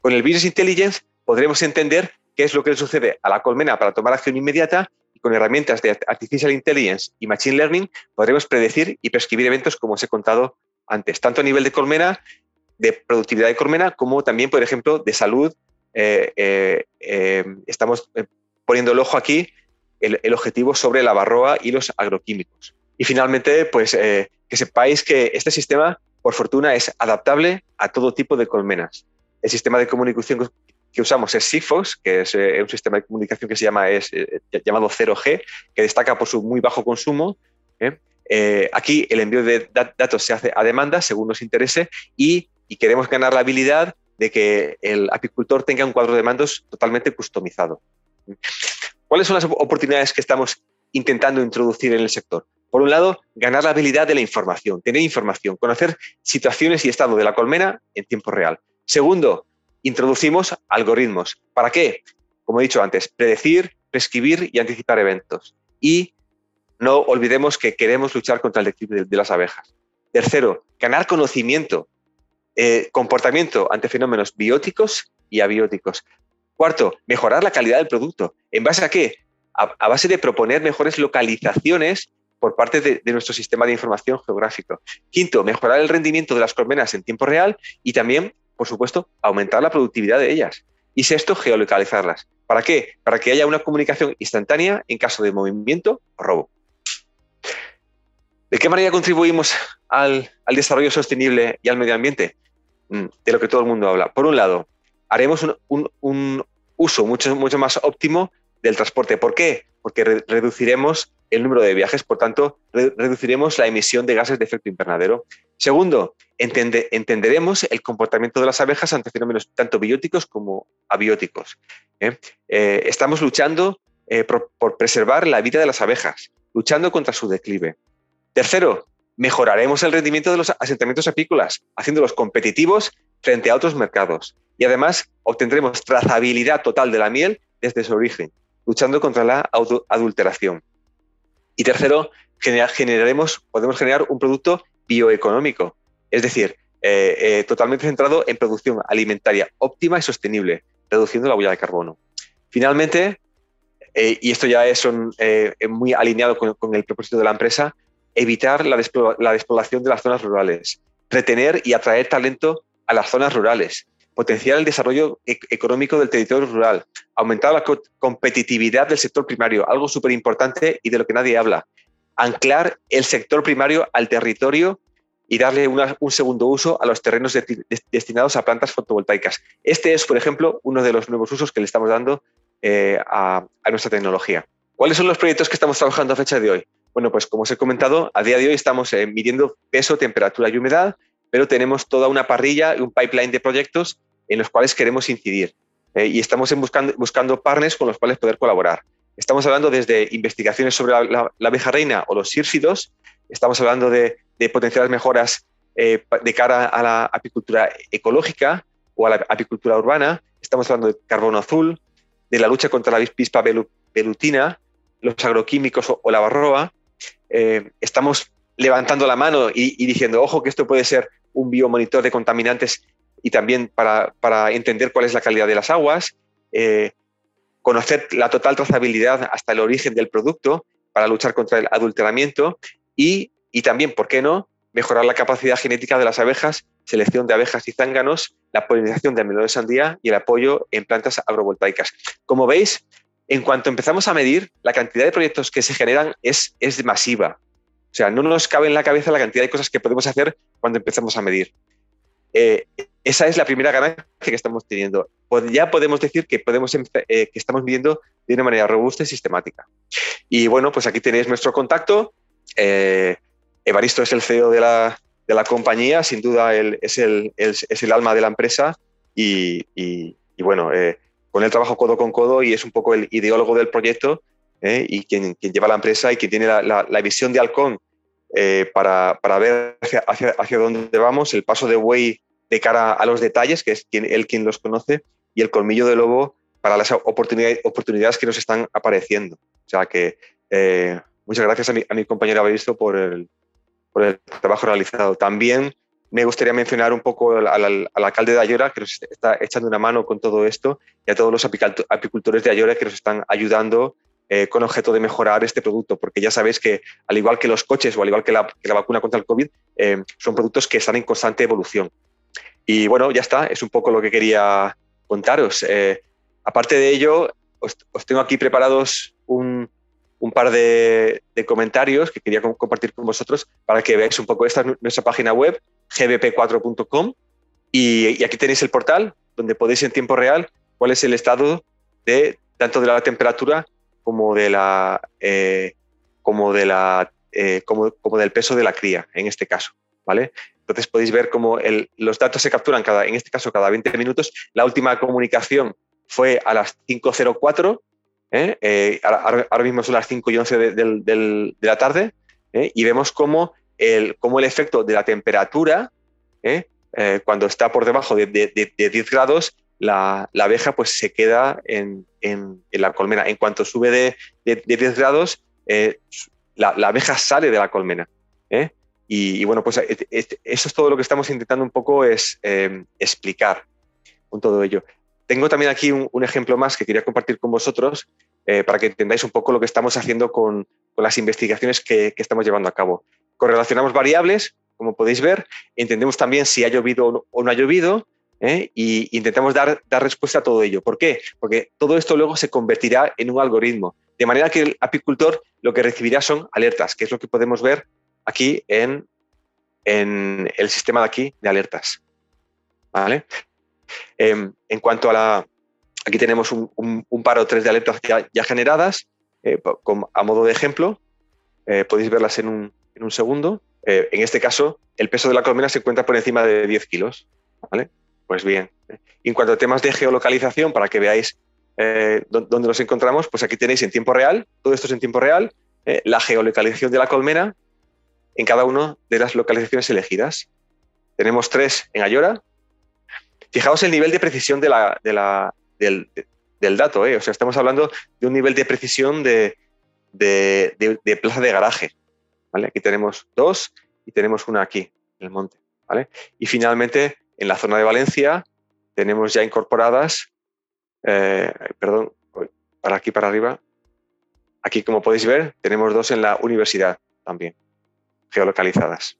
Con el Business Intelligence podremos entender qué es lo que le sucede a la colmena para tomar acción inmediata y con herramientas de Artificial Intelligence y Machine Learning podremos predecir y prescribir eventos como os he contado antes, tanto a nivel de colmena, de productividad de colmena, como también, por ejemplo, de salud. Eh, eh, eh, estamos poniendo el ojo aquí, el, el, objetivo sobre la barroa y los agroquímicos. Y finalmente, pues que sepáis que este sistema por fortuna, es adaptable a todo tipo de colmenas. El sistema de comunicación que usamos es Sigfox, que es eh, un sistema de comunicación que se llama es, eh, llamado 0G, que destaca por su muy bajo consumo. ¿eh? aquí el envío de datos se hace a demanda según nos interese y, queremos ganar la habilidad de que el apicultor tenga un cuadro de mandos totalmente customizado. ¿Cuáles son las oportunidades que estamos intentando introducir en el sector? Por un lado, ganar la habilidad de la información, tener información, conocer situaciones y estado de la colmena en tiempo real. Segundo, introducimos algoritmos. ¿Para qué? Como he dicho antes, predecir, prescribir y anticipar eventos. Y no olvidemos que queremos luchar contra el declive de las abejas. Tercero, ganar conocimiento, eh, comportamiento ante fenómenos bióticos y abióticos. Cuarto, mejorar la calidad del producto. ¿En base a qué? A, base de proponer mejores localizaciones por parte de, nuestro sistema de información geográfico. Quinto, mejorar el rendimiento de las colmenas en tiempo real y también, por supuesto, aumentar la productividad de ellas. Y sexto, geolocalizarlas. ¿Para qué? Para que haya una comunicación instantánea en caso de movimiento o robo. ¿De qué manera contribuimos al, desarrollo sostenible y al medio ambiente? Mm, de lo que todo el mundo habla. Por un lado, haremos un, uso mucho, mucho más óptimo del transporte. ¿Por qué? Porque reduciremos el número de viajes, por tanto, reduciremos la emisión de gases de efecto invernadero. Segundo, entenderemos el comportamiento de las abejas ante fenómenos tanto bióticos como abióticos. ¿eh? Eh, estamos luchando eh, por, preservar la vida de las abejas, luchando contra su declive. Tercero, mejoraremos el rendimiento de los asentamientos apícolas, haciéndolos competitivos frente a otros mercados. Y además obtendremos trazabilidad total de la miel desde su origen, luchando contra la adulteración. Y tercero, generaremos, podemos generar un producto bioeconómico, es decir, eh, eh, totalmente centrado en producción alimentaria óptima y sostenible, reduciendo la huella de carbono. Finalmente, eh, y esto ya es muy alineado con, el propósito de la empresa, evitar la, despoblación de las zonas rurales, retener y atraer talento a las zonas rurales, potenciar el desarrollo e-, económico del territorio rural, aumentar la competitividad del sector primario, algo súper importante y de lo que nadie habla, anclar el sector primario al territorio y darle un segundo uso a los terrenos destinados a plantas fotovoltaicas. Este es, por ejemplo, uno de los nuevos usos que le estamos dando eh, a, a nuestra tecnología. ¿Cuáles son los proyectos que estamos trabajando a fecha de hoy? Bueno, pues como os he comentado, a día de hoy estamos eh, midiendo peso, temperatura y humedad, pero tenemos toda una parrilla un pipeline de proyectos en los cuales queremos incidir. Eh, y estamos buscando, buscando partners con los cuales poder colaborar. Estamos hablando desde investigaciones sobre la, abeja reina o los sírfidos, estamos hablando de, de potenciales mejoras eh, de cara a la apicultura ecológica o a la apicultura urbana, estamos hablando de carbono azul, de la lucha contra la avispa velutina, los agroquímicos o, la barroa, eh, estamos levantando la mano y, diciendo, ojo, que esto puede ser un biomonitor de contaminantes y también para, entender cuál es la calidad de las aguas, eh, conocer la total trazabilidad hasta el origen del producto para luchar contra el adulteramiento y, también, ¿por qué no?, mejorar la capacidad genética de las abejas, selección de abejas y zánganos, la polinización de melón de sandía y el apoyo en plantas agrovoltaicas. Como veis, en cuanto empezamos a medir, la cantidad de proyectos que se generan es, es masiva. O sea, no nos cabe en la cabeza la cantidad de cosas que podemos hacer cuando empezamos a medir. Eh, esa es la primera ganancia que estamos teniendo. Ya podemos decir que, podemos, eh, que estamos midiendo de una manera robusta y sistemática. Y bueno, pues aquí tenéis nuestro contacto. Eh, Evaristo es el CEO de la, de la compañía, sin duda él es, el, es el alma de la empresa y, y, y bueno, con él trabajo codo con codo y es un poco el ideólogo del proyecto ¿eh? y quien, lleva la empresa y quien tiene la, visión de halcón eh, para, ver hacia, hacia, dónde vamos, el paso de buey de cara a los detalles, que es quien, él quien los conoce, y el colmillo de lobo para las oportunidades, oportunidades que nos están apareciendo. O sea que eh, muchas gracias a mi, a mi compañero Averisto por el, por el trabajo realizado. También me gustaría mencionar un poco al, alcalde de Ayora, que nos está echando una mano con todo esto, y a todos los apicultores de Ayora que nos están ayudando eh, con objeto de mejorar este producto, porque ya sabéis que al igual que los coches o al igual que la, vacuna contra el COVID, eh, son productos que están en constante evolución. Y bueno, ya está, es un poco lo que quería contaros. Eh, aparte de ello, os, tengo aquí preparados un, par de, de, comentarios que quería compartir con vosotros para que veáis un poco esta nuestra página web gbp4.com y, aquí tenéis el portal donde podéis en tiempo real cuál es el estado de tanto de la temperatura como de la eh, como de la eh, como, como, del peso de la cría en este caso ¿vale? Entonces podéis ver cómo los datos se capturan, cada, en este caso, cada 20 minutos. La última comunicación fue a las 5.04, ¿eh? Eh, ahora, mismo son las 5 y 11 de, la tarde, ¿eh? y vemos cómo el, cómo el efecto de la temperatura, cuando está por debajo de, 10 grados, la, abeja pues, se queda en, la colmena. En cuanto sube de, 10 grados, la, abeja sale de la colmena. Y, bueno, pues eso es todo lo que estamos intentando un poco es explicar con todo ello. Tengo también aquí un, ejemplo más que quería compartir con vosotros eh, para que entendáis un poco lo que estamos haciendo con, las investigaciones que, estamos llevando a cabo. Correlacionamos variables, como podéis ver, entendemos también si ha llovido o no ha llovido ¿eh? y intentamos dar, dar respuesta a todo ello. ¿Por qué? Porque todo esto luego se convertirá en un algoritmo, de manera que el apicultor lo que recibirá son alertas, que es lo que podemos ver aquí en, en el sistema de aquí de alertas. ¿Vale? Em, en cuanto a la... Aquí tenemos un, par o tres de alertas ya, generadas, eh, a modo de ejemplo. Eh, podéis verlas en un, segundo. Eh, en este caso, el peso de la colmena se encuentra por encima de 10 kilos. Pues bien. en cuanto a temas de geolocalización, para que veáis dónde nos encontramos, pues aquí tenéis en tiempo real, todo esto es en tiempo real, la geolocalización de la colmena en cada una de las localizaciones elegidas. Tenemos tres en Ayora, Fijaos el nivel de precisión de del, dato, ¿eh? o sea, estamos hablando de un nivel de precisión de, plaza de garaje. ¿vale? Aquí tenemos dos y tenemos una aquí, en el monte. ¿vale? Y finalmente, en la zona de Valencia, tenemos ya incorporadas, eh, perdón, para aquí para arriba, aquí como podéis ver, tenemos dos en la universidad también, geolocalizadas.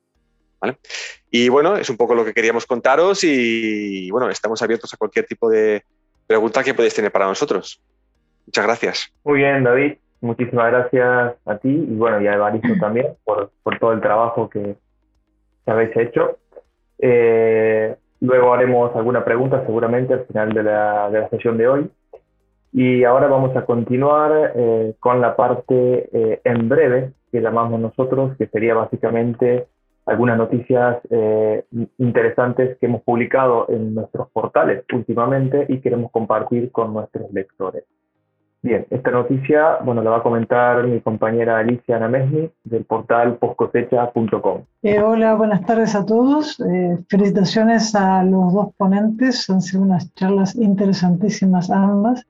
Y bueno, es un poco lo que queríamos contaros y bueno, estamos abiertos a cualquier tipo de pregunta que podéis tener para nosotros. Muchas gracias. Muy bien, David. Muchísimas gracias a ti y bueno, y a Evaristo también por, todo el trabajo que, habéis hecho. Eh, luego haremos alguna pregunta seguramente al final de la, sesión de hoy. Y ahora vamos a continuar eh, con la parte eh, en breve que llamamos nosotros, que sería básicamente algunas noticias eh, interesantes que hemos publicado en nuestros portales últimamente y queremos compartir con nuestros lectores. Bien, esta noticia, bueno, la va a comentar mi compañera Alicia Namesni del portal postcosecha.com. Eh, hola, buenas tardes a todos. Eh, felicitaciones a los dos ponentes, han sido unas charlas interesantísimas ambas.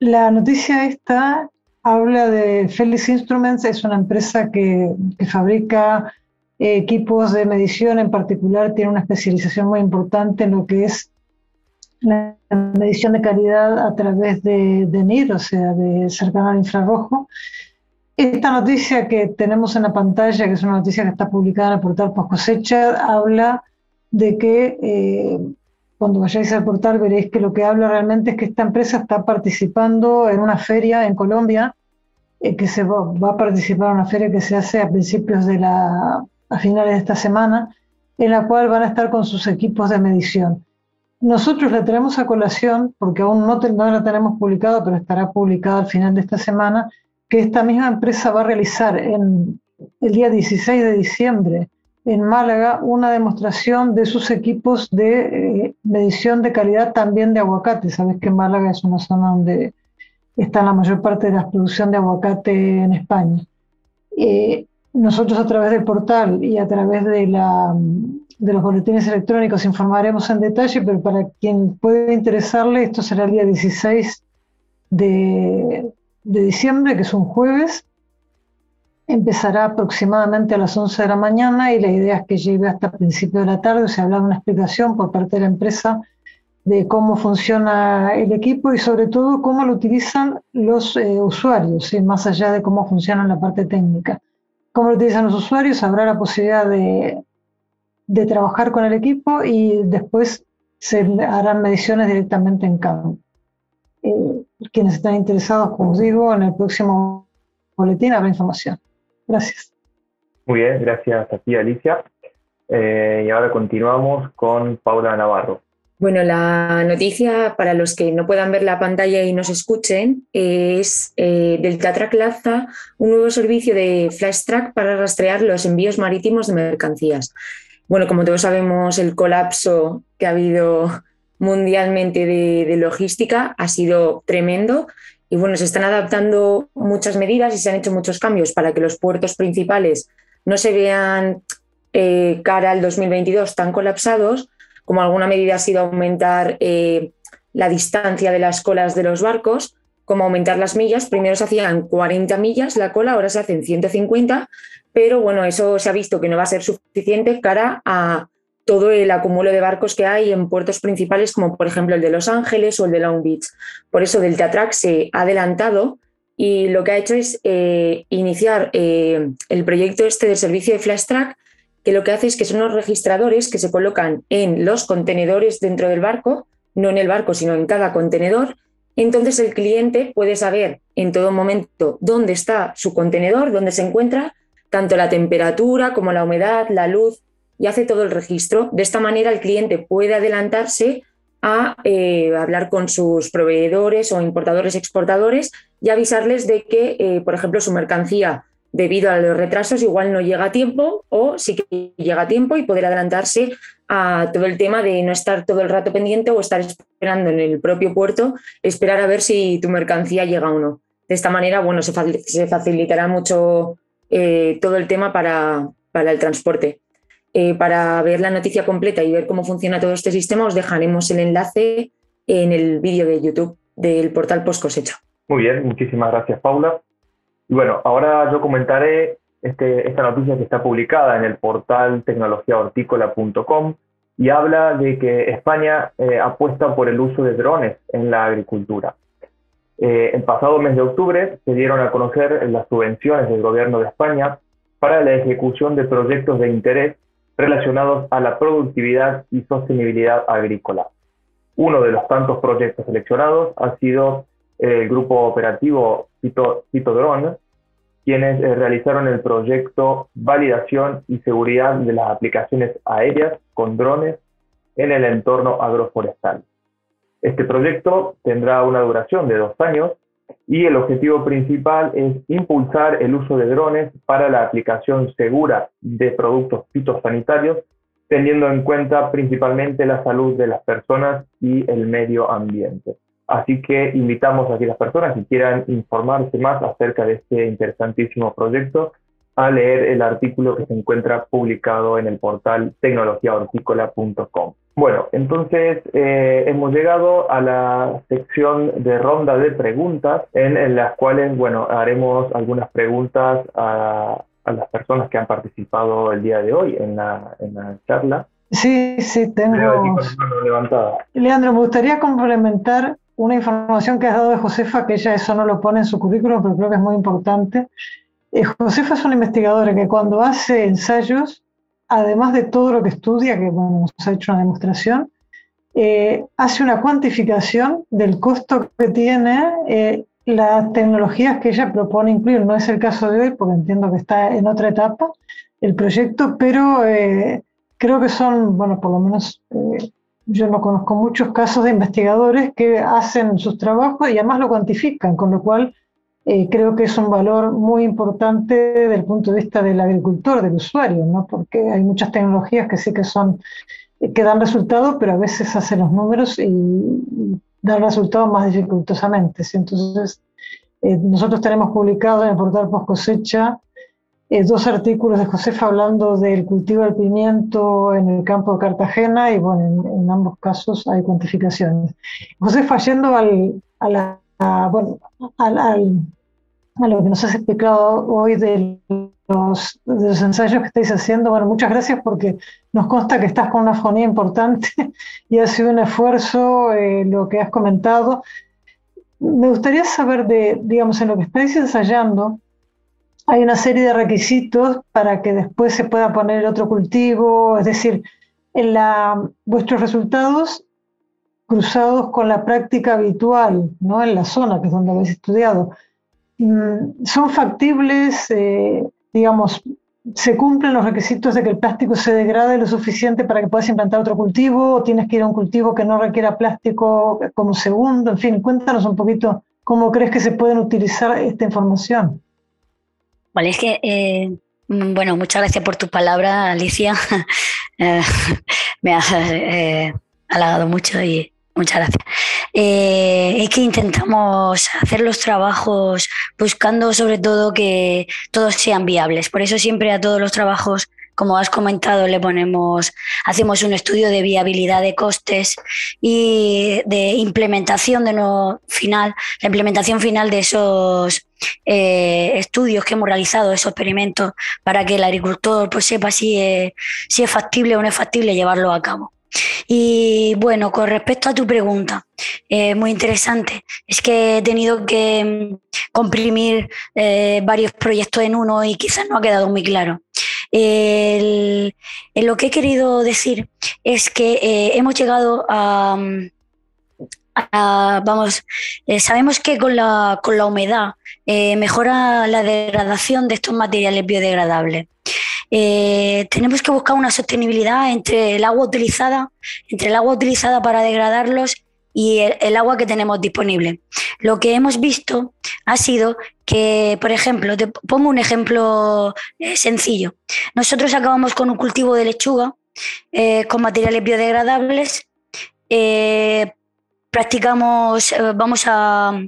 la noticia esta habla de Felix Instruments, es una empresa que, fabrica eh, equipos de medición, en particular tiene una especialización muy importante en lo que es la medición de calidad a través de, de NIR, o sea, de cercano al infrarrojo. Esta noticia que tenemos en la pantalla, que es una noticia que está publicada en el portal Post Cosecha, habla de que eh, cuando vayáis al portal veréis que lo que habla realmente es que esta empresa está participando en una feria en Colombia, eh, que se va, a participar en una feria que se hace a principios de la, a finales de esta semana, en la cual van a estar con sus equipos de medición. Nosotros la tenemos a colación, porque aún no, no la tenemos publicada, pero estará publicada al final de esta semana, que esta misma empresa va a realizar en el día 16 de diciembre en Málaga una demostración de sus equipos de eh, medición de calidad también de aguacate. Sabes que Málaga es una zona donde está la mayor parte de la producción de aguacate en España. Eh, nosotros a través del portal y a través de, la, de los boletines electrónicos informaremos en detalle, pero para quien puede interesarle, esto será el día 16 de, de diciembre, que es un jueves, empezará aproximadamente a las 11 de la mañana y la idea es que llegue hasta principio de la tarde, o sea, hablar una explicación por parte de la empresa de cómo funciona el equipo y sobre todo cómo lo utilizan los eh, usuarios, más allá de cómo funciona la parte técnica. Cómo lo utilizan los usuarios, habrá la posibilidad de, de trabajar con el equipo y después se harán mediciones directamente en campo. Eh, quienes están interesados, como os digo, en el próximo boletín habrá información. Gracias. Muy bien, gracias a ti, Alicia. Eh, y ahora continuamos con Paula Navarro. Bueno, la noticia para los que no puedan ver la pantalla y nos escuchen es eh, del Tatrac lanza un nuevo servicio de Flash Track para rastrear los envíos marítimos de mercancías. Bueno, como todos sabemos, el colapso que ha habido mundialmente de, logística ha sido tremendo y bueno, se están adaptando muchas medidas y se han hecho muchos cambios para que los puertos principales no se vean eh, cara al 2022 tan colapsados como alguna medida ha sido aumentar eh, la distancia de las colas de los barcos, como aumentar las millas. Primero se hacían 40 millas la cola, ahora se hacen 150, pero bueno, eso se ha visto que no va a ser suficiente cara a todo el acumulo de barcos que hay en puertos principales, como por ejemplo el de Los Ángeles o el de Long Beach. Por eso Delta Track se ha adelantado y lo que ha hecho es eh, iniciar eh, el proyecto este de servicio de Flash Track que lo que hace es que son los registradores que se colocan en los contenedores dentro del barco, no en el barco, sino en cada contenedor. Entonces el cliente puede saber en todo momento dónde está su contenedor, dónde se encuentra, tanto la temperatura como la humedad, la luz, y hace todo el registro. De esta manera el cliente puede adelantarse a eh, hablar con sus proveedores o importadores exportadores y avisarles de que, eh, por ejemplo, su mercancía debido a los retrasos igual no llega a tiempo o sí que llega a tiempo y poder adelantarse a todo el tema de no estar todo el rato pendiente o estar esperando en el propio puerto, esperar a ver si tu mercancía llega o no. De esta manera, bueno, se, facilitará mucho eh, todo el tema para, el transporte. Eh, para ver la noticia completa y ver cómo funciona todo este sistema, os dejaremos el enlace en el vídeo de YouTube del portal Post Cosecha. Muy bien, muchísimas gracias, Paula. Y bueno, ahora yo comentaré este, esta noticia que está publicada en el portal tecnologiahortícola.com y habla de que España eh, apuesta por el uso de drones en la agricultura. Eh, el pasado mes de octubre se dieron a conocer las subvenciones del gobierno de España para la ejecución de proyectos de interés relacionados a la productividad y sostenibilidad agrícola. Uno de los tantos proyectos seleccionados ha sido el grupo operativo Citodrone, quienes eh, realizaron el proyecto Validación y Seguridad de las aplicaciones aéreas con drones en el entorno agroforestal. Este proyecto tendrá una duración de dos años y el objetivo principal es impulsar el uso de drones para la aplicación segura de productos fitosanitarios, teniendo en cuenta principalmente la salud de las personas y el medio ambiente. Así que invitamos a aquellas personas que quieran informarse más acerca de este interesantísimo proyecto a leer el artículo que se encuentra publicado en el portal tecnologiahortícola.com. Bueno, entonces eh, hemos llegado a la sección de ronda de preguntas en, las cuales, bueno, haremos algunas preguntas a, las personas que han participado el día de hoy en la, en la charla. Sí, sí, tengo. Leandro, me gustaría complementar una información que has dado de Josefa, que ella eso no lo pone en su currículum, pero creo que es muy importante. Eh, Josefa es una investigadora que cuando hace ensayos, además de todo lo que estudia, que bueno, nos ha hecho una demostración, eh, hace una cuantificación del costo que tiene eh, las tecnologías que ella propone incluir. No es el caso de hoy, porque entiendo que está en otra etapa el proyecto, pero creo que son, bueno, por lo menos yo no conozco muchos casos de investigadores que hacen sus trabajos y además lo cuantifican, con lo cual eh, creo que es un valor muy importante desde el punto de vista del agricultor, del usuario, ¿no? porque hay muchas tecnologías que sí que son eh, que dan resultados, pero a veces hacen los números y, dan resultados más dificultosamente. Entonces, eh, nosotros tenemos publicado en el portal Post Cosecha eh, dos artículos de Josefa hablando del cultivo del pimiento en el campo de Cartagena y bueno, en, ambos casos hay cuantificaciones. Josefa, yendo al, a, la, bueno, al, a lo que nos has explicado hoy de los, ensayos que estáis haciendo, bueno, muchas gracias porque nos consta que estás con una fonía importante y ha sido un esfuerzo eh, lo que has comentado. Me gustaría saber de, digamos, en lo que estáis ensayando, hay una serie de requisitos para que después se pueda poner otro cultivo, es decir, en la, vuestros resultados cruzados con la práctica habitual, ¿no? en la zona, que es donde habéis estudiado, ¿son factibles, eh, digamos, se cumplen los requisitos de que el plástico se degrade lo suficiente para que puedas implantar otro cultivo, o tienes que ir a un cultivo que no requiera plástico como segundo, en fin, cuéntanos un poquito cómo crees que se pueden utilizar esta información. Vale, es que, eh, mm, bueno, muchas gracias por tu palabra, Alicia. Eh, me has halagado mucho y muchas gracias. es que intentamos hacer los trabajos buscando sobre todo que todos sean viables. Por eso siempre a todos los trabajos como has comentado, le ponemos, hacemos un estudio de viabilidad de costes y de implementación de no final, la implementación final de esos eh, estudios que hemos realizado, esos experimentos, para que el agricultor pues, sepa si si es factible o no es factible llevarlo a cabo. Y bueno, con respecto a tu pregunta, eh, muy interesante, es que he tenido que mm, comprimir eh, varios proyectos en uno y quizás no ha quedado muy claro lo que he querido decir es que eh, hemos llegado a, vamos, eh, sabemos que con la, con la humedad eh, mejora la degradación de estos materiales biodegradables. Tenemos que buscar una sostenibilidad entre el agua utilizada, entre el agua utilizada para degradarlos y el, agua que tenemos disponible. Lo que hemos visto ha sido que, por ejemplo, te pongo un ejemplo eh, sencillo. Nosotros acabamos con un cultivo de lechuga eh, con materiales biodegradables. Eh, practicamos, vamos a,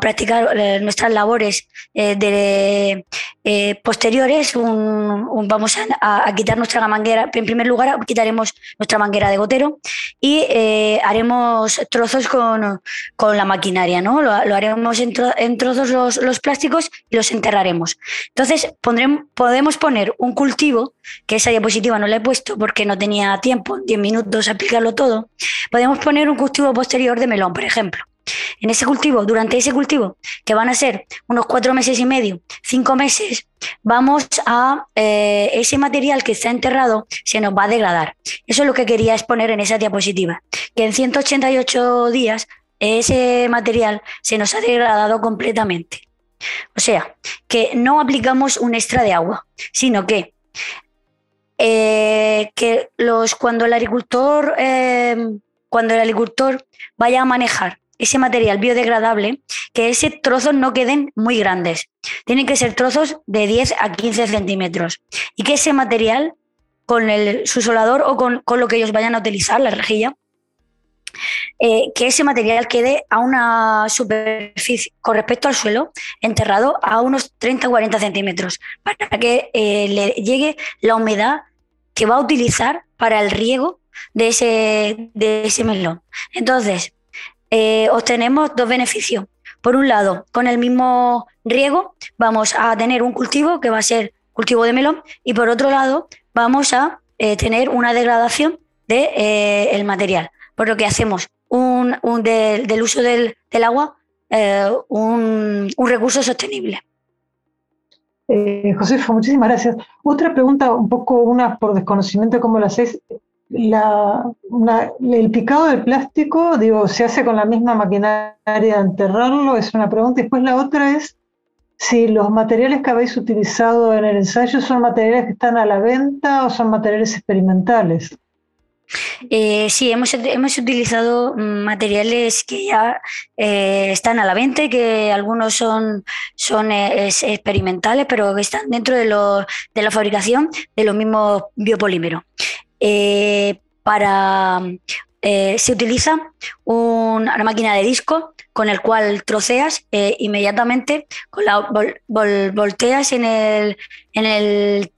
practicar nuestras labores de, posteriores. vamos a, quitar nuestra manguera. En primer lugar, quitaremos nuestra manguera de gotero y eh, haremos trozos con, la maquinaria, ¿no? Lo, haremos en, trozos los, plásticos y los enterraremos. Entonces, podemos poner un cultivo, que esa diapositiva no la he puesto porque no tenía tiempo, 10 minutos a explicarlo todo. Podemos poner un cultivo posterior de melón, por ejemplo. En ese cultivo, durante ese cultivo, que van a ser unos cuatro meses y medio, cinco meses, vamos a eh, ese material que está enterrado se nos va a degradar. Eso es lo que quería exponer en esa diapositiva, que en 188 días ese material se nos ha degradado completamente. O sea, que no aplicamos un extra de agua, sino que, eh, que los, cuando el agricultor eh, cuando el agricultor vaya a manejar ese material biodegradable, que ese trozos no queden muy grandes. Tienen que ser trozos de 10 a 15 centímetros. Y que ese material, con el, su solador o con, lo que ellos vayan a utilizar, la rejilla, eh, que ese material quede a una superficie con respecto al suelo, enterrado a unos 30 o 40 centímetros, para que eh, le llegue la humedad que va a utilizar para el riego de ese, de ese melón. Entonces, eh, obtenemos dos beneficios. Por un lado, con el mismo riego vamos a tener un cultivo que va a ser cultivo de melón y por otro lado vamos a eh, tener una degradación del de, eh, material. Por lo que hacemos un, del uso del, agua un, recurso sostenible. Josefa, muchísimas gracias. Otra pregunta, un poco una por desconocimiento, ¿cómo lo? La, el picado del plástico, digo, ¿se hace con la misma maquinaria de enterrarlo? Es una pregunta. Y después la otra es si los materiales que habéis utilizado en el ensayo son materiales que están a la venta o son materiales experimentales. Eh, sí, hemos, hemos, utilizado materiales que ya eh, están a la venta, que algunos son, son eh, experimentales, pero que están dentro de, lo, de la fabricación de los mismos biopolímeros. Eh, para eh, se utiliza una máquina de disco con el cual troceas eh, inmediatamente, con la volteas en el, en el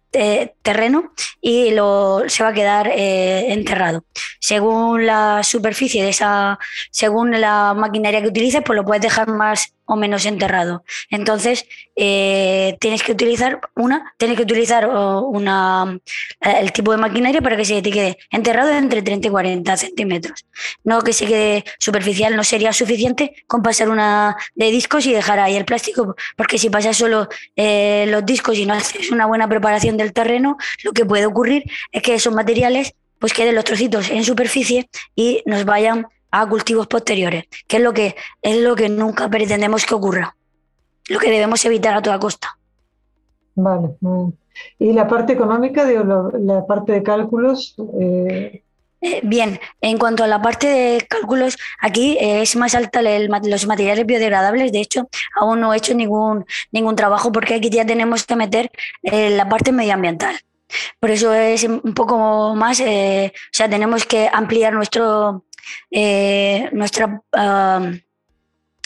terreno y lo, se va a quedar enterrado. Según la superficie de esa, según la maquinaria que utilices, pues lo puedes dejar más o menos enterrado. Entonces, eh, tienes que utilizar una, tienes que utilizar una, eh, el tipo de maquinaria para que se te quede enterrado entre 30 y 40 centímetros. No que se quede superficial, no sería suficiente con pasar una de discos y dejar ahí el plástico, porque si pasas solo eh, los discos y no haces una buena preparación del terreno, lo que puede ocurrir es que esos materiales pues queden los trocitos en superficie y nos vayan a cultivos posteriores, que es lo que, es lo que nunca pretendemos que ocurra, lo que debemos evitar a toda costa. Vale, muy bien. Y la parte económica, digo, la parte de cálculos. Eh, eh, bien, en cuanto a la parte de cálculos, aquí eh, es más alta los materiales biodegradables. De hecho, aún no he hecho ningún, ningún trabajo porque aquí ya tenemos que meter la parte medioambiental. Por eso es un poco más, o sea, tenemos que ampliar nuestro, nuestra,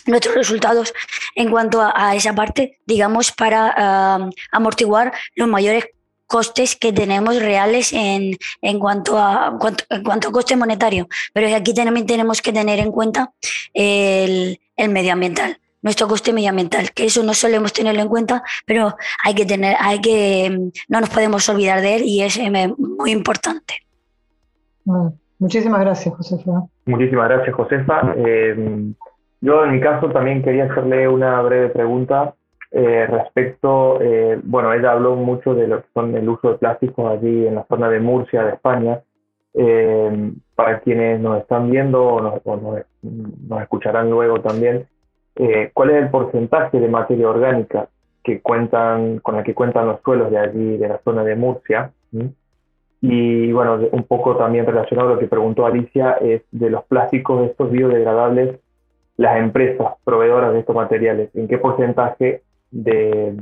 nuestros resultados en cuanto a, esa parte, digamos, para amortiguar los mayores costes que tenemos reales en, en, cuanto, a, en cuanto a coste monetario. Pero aquí también tenemos que tener en cuenta el, el medioambiental nuestro coste medioambiental, que eso no solemos tenerlo en cuenta, pero hay que tener, hay que, no nos podemos olvidar de él y es eh, muy importante. Muchísimas gracias, Josefa. Muchísimas gracias, Josefa. Eh, yo en mi caso también quería hacerle una breve pregunta eh, respecto, eh, bueno, ella habló mucho de lo que son el uso de plásticos allí en la zona de Murcia, de España. Para quienes nos están viendo o nos, escucharán luego también, ¿cuál es el porcentaje de materia orgánica que cuentan, con el que cuentan los suelos de allí, de la zona de Murcia? Y bueno, un poco también relacionado a lo que preguntó Alicia, es de los plásticos estos biodegradables, las empresas proveedoras de estos materiales, ¿en qué porcentaje de,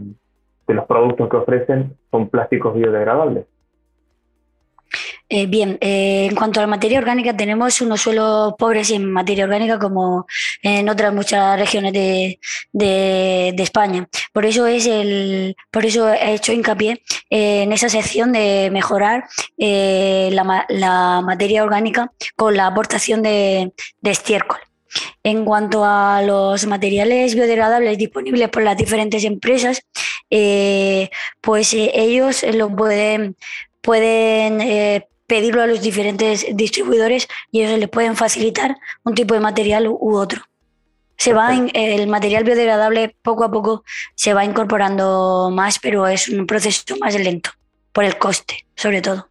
los productos que ofrecen son plásticos biodegradables. Eh, bien, eh, en cuanto a la materia orgánica, tenemos unos suelos pobres en materia orgánica como en otras muchas regiones de, España. Por eso es el, por eso he hecho hincapié en esa sección de mejorar eh, la, materia orgánica con la aportación de estiércol. En cuanto a los materiales biodegradables disponibles por las diferentes empresas, eh, pues eh, ellos lo pueden, pueden eh, pedirlo a los diferentes distribuidores y ellos les pueden facilitar un tipo de material u otro. Se va el material biodegradable poco a poco se va incorporando más, pero es un proceso más lento por el coste, sobre todo.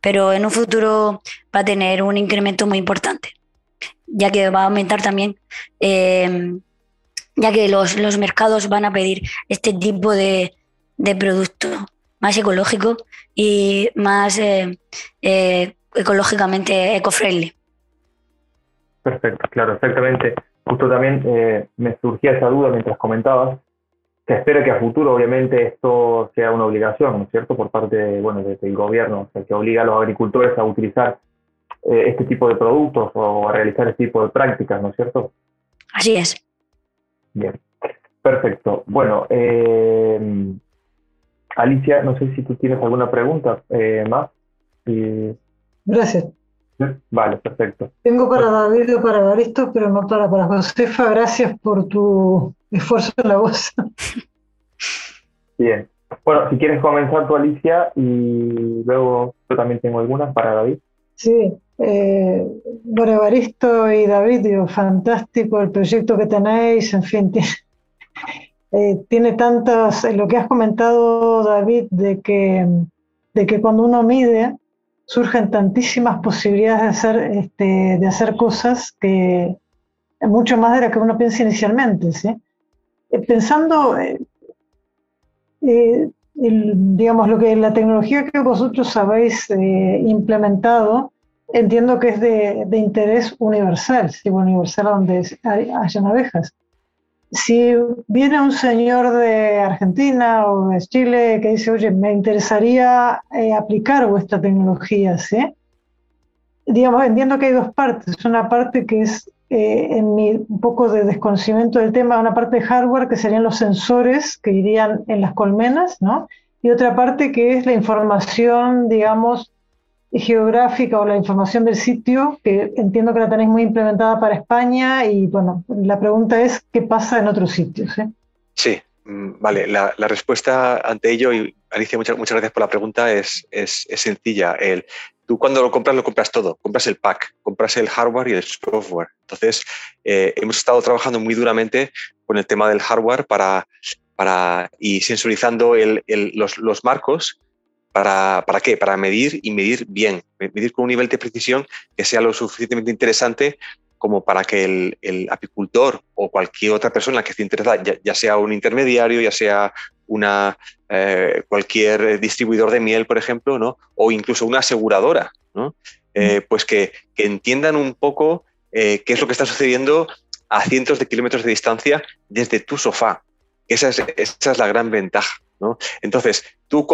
Pero en un futuro va a tener un incremento muy importante ya que va a aumentar también, eh, ya que los, mercados van a pedir este tipo de, producto más ecológico y más eh, eh, ecológicamente eco-friendly. Perfecto, claro, exactamente. Justo también me surgía esa duda mientras comentabas, que espero que a futuro obviamente esto sea una obligación, ¿no es cierto?, por parte bueno, del gobierno, o sea, que obliga a los agricultores a utilizar eh, este tipo de productos o a realizar este tipo de prácticas, ¿no es cierto? Así es. Bien, perfecto. Bueno, eh, Alicia, no sé si tú tienes alguna pregunta eh, más. Gracias. Vale, perfecto. Tengo para David o para esto, pero no para, para Josefa. Gracias por tu esfuerzo en la voz. Bien. Bueno, si quieres comenzar tú, Alicia, y luego yo también tengo algunas para David. Sí, eh, bueno, Evaristo y David, digo, fantástico el proyecto que tenéis, en fin, eh, tiene, tantas, lo que has comentado, David, de que, de que cuando uno mide, surgen tantísimas posibilidades de hacer, este, de hacer cosas que mucho más de lo que uno piensa inicialmente. ¿sí? Eh, pensando, digamos, lo que la tecnología que vosotros habéis implementado, entiendo que es de, interés universal, si universal donde hayan abejas. Si viene un señor de Argentina o de Chile que dice, oye, me interesaría eh, aplicar vuestra tecnología, ¿sí? Digamos, entiendo que hay dos partes. Una parte que es eh, en mi un poco de desconocimiento del tema, una parte de hardware que serían los sensores que irían en las colmenas, ¿no? Y otra parte que es la información, digamos, geográfica o la información del sitio, que entiendo que la tenéis muy implementada para España y bueno, la pregunta es, ¿qué pasa en otros sitios? Eh? Sí, mm, vale, la, respuesta ante ello, y Alicia, muchas, muchas gracias por la pregunta, es, es, sencilla. El, tú cuando lo compras, lo compras todo, compras el pack, compras el hardware y el software. Entonces, eh, hemos estado trabajando muy duramente con el tema del hardware para, para y sensorizando el, los, los marcos ¿Para, ¿Para qué? Para medir y medir bien, medir con un nivel de precisión que sea lo suficientemente interesante como para que el, apicultor o cualquier otra persona que esté interesada, ya, sea un intermediario, ya sea una, eh, cualquier distribuidor de miel, por ejemplo, ¿no? o incluso una aseguradora, ¿no? Eh, pues que, entiendan un poco qué es lo que está sucediendo a cientos de kilómetros de distancia desde tu sofá. Esa es, esa es la gran ventaja. Entonces, ¿tú,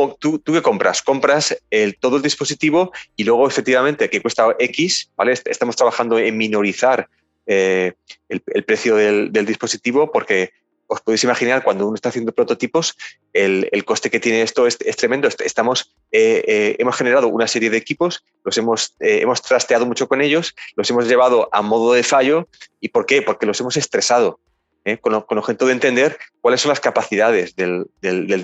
qué compras? Compras el, todo el dispositivo y luego efectivamente que cuesta X, ¿vale? Estamos trabajando en minorizar el, precio del, dispositivo porque os podéis imaginar cuando uno está haciendo prototipos, el, coste que tiene esto es, tremendo. Eh, eh, hemos generado una serie de equipos, los hemos, eh, hemos trasteado mucho con ellos, los hemos llevado a modo de fallo. ¿Y por qué? Porque los hemos estresado. Con, con, objeto de entender cuáles son las capacidades del,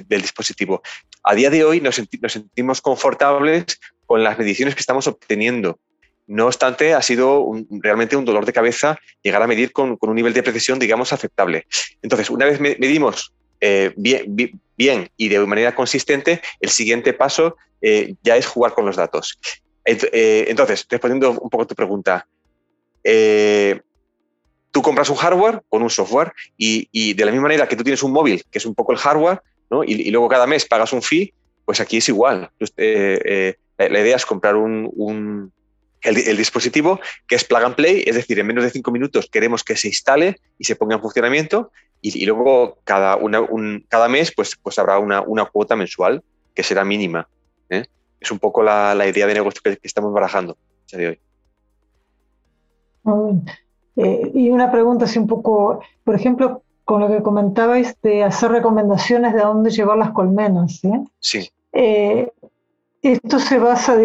dispositivo. A día de hoy nos, sentimos confortables con las mediciones que estamos obteniendo. No obstante, ha sido realmente un dolor de cabeza llegar a medir con, un nivel de precisión, digamos, aceptable. Entonces, una vez medimos eh, bien, y de manera consistente, el siguiente paso eh, ya es jugar con los datos. Eh, entonces, respondiendo un poco a tu pregunta, tú compras un hardware con un software y, de la misma manera que tú tienes un móvil, que es un poco el hardware, y, luego cada mes pagas un fee, pues aquí es igual. la, idea es comprar un el, dispositivo, que es plug and play, es decir, en menos de cinco minutos queremos que se instale y se ponga en funcionamiento y, luego cada, un, cada mes pues, pues habrá una, cuota mensual que será mínima. ¿eh? Es un poco la, idea de negocio que, estamos barajando a de hoy. Eh, y una pregunta así un poco, por ejemplo, con lo que comentabais de hacer recomendaciones de a dónde llevar las colmenas. Sí. Eh, esto se basa,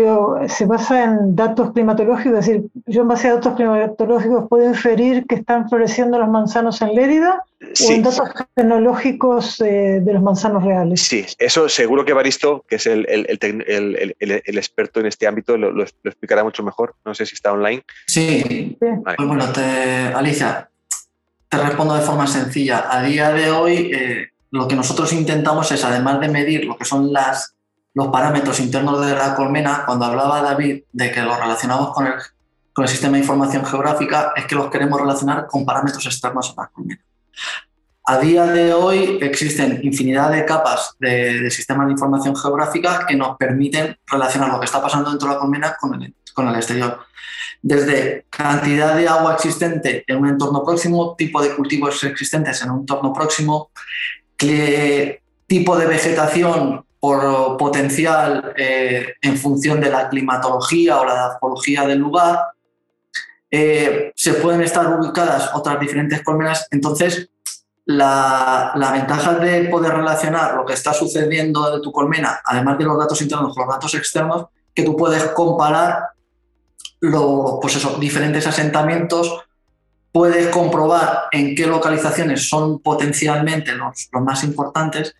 se basa en datos climatológicos, es decir, yo en base a datos climatológicos puedo inferir que están floreciendo los manzanos en Lérida o en datos tecnológicos eh, de los manzanos reales. Sí, eso seguro que Baristo, que es el, experto en este ámbito, lo, explicará mucho mejor. No sé si está online. Sí, pues bueno, Alicia, te respondo de forma sencilla. A día de hoy, eh, lo que nosotros intentamos es, además de medir lo que son las los parámetros internos de la colmena, cuando hablaba David de que los relacionamos con el, sistema de información geográfica, es que los queremos relacionar con parámetros externos a la colmena. A día de hoy existen infinidad de capas de, sistemas de información geográfica que nos permiten relacionar lo que está pasando dentro de la colmena con el exterior. Desde cantidad de agua existente en un entorno próximo, tipo de cultivos existentes en un entorno próximo, tipo de vegetación por potencial eh, en función de la climatología o la adaptología del lugar. Eh, se pueden estar ubicadas otras diferentes colmenas. Entonces, la, ventaja de poder relacionar lo que está sucediendo de tu colmena, además de los datos internos con los datos externos, que tú puedes comparar los pues eso, diferentes asentamientos, puedes comprobar en qué localizaciones son potencialmente los, los más importantes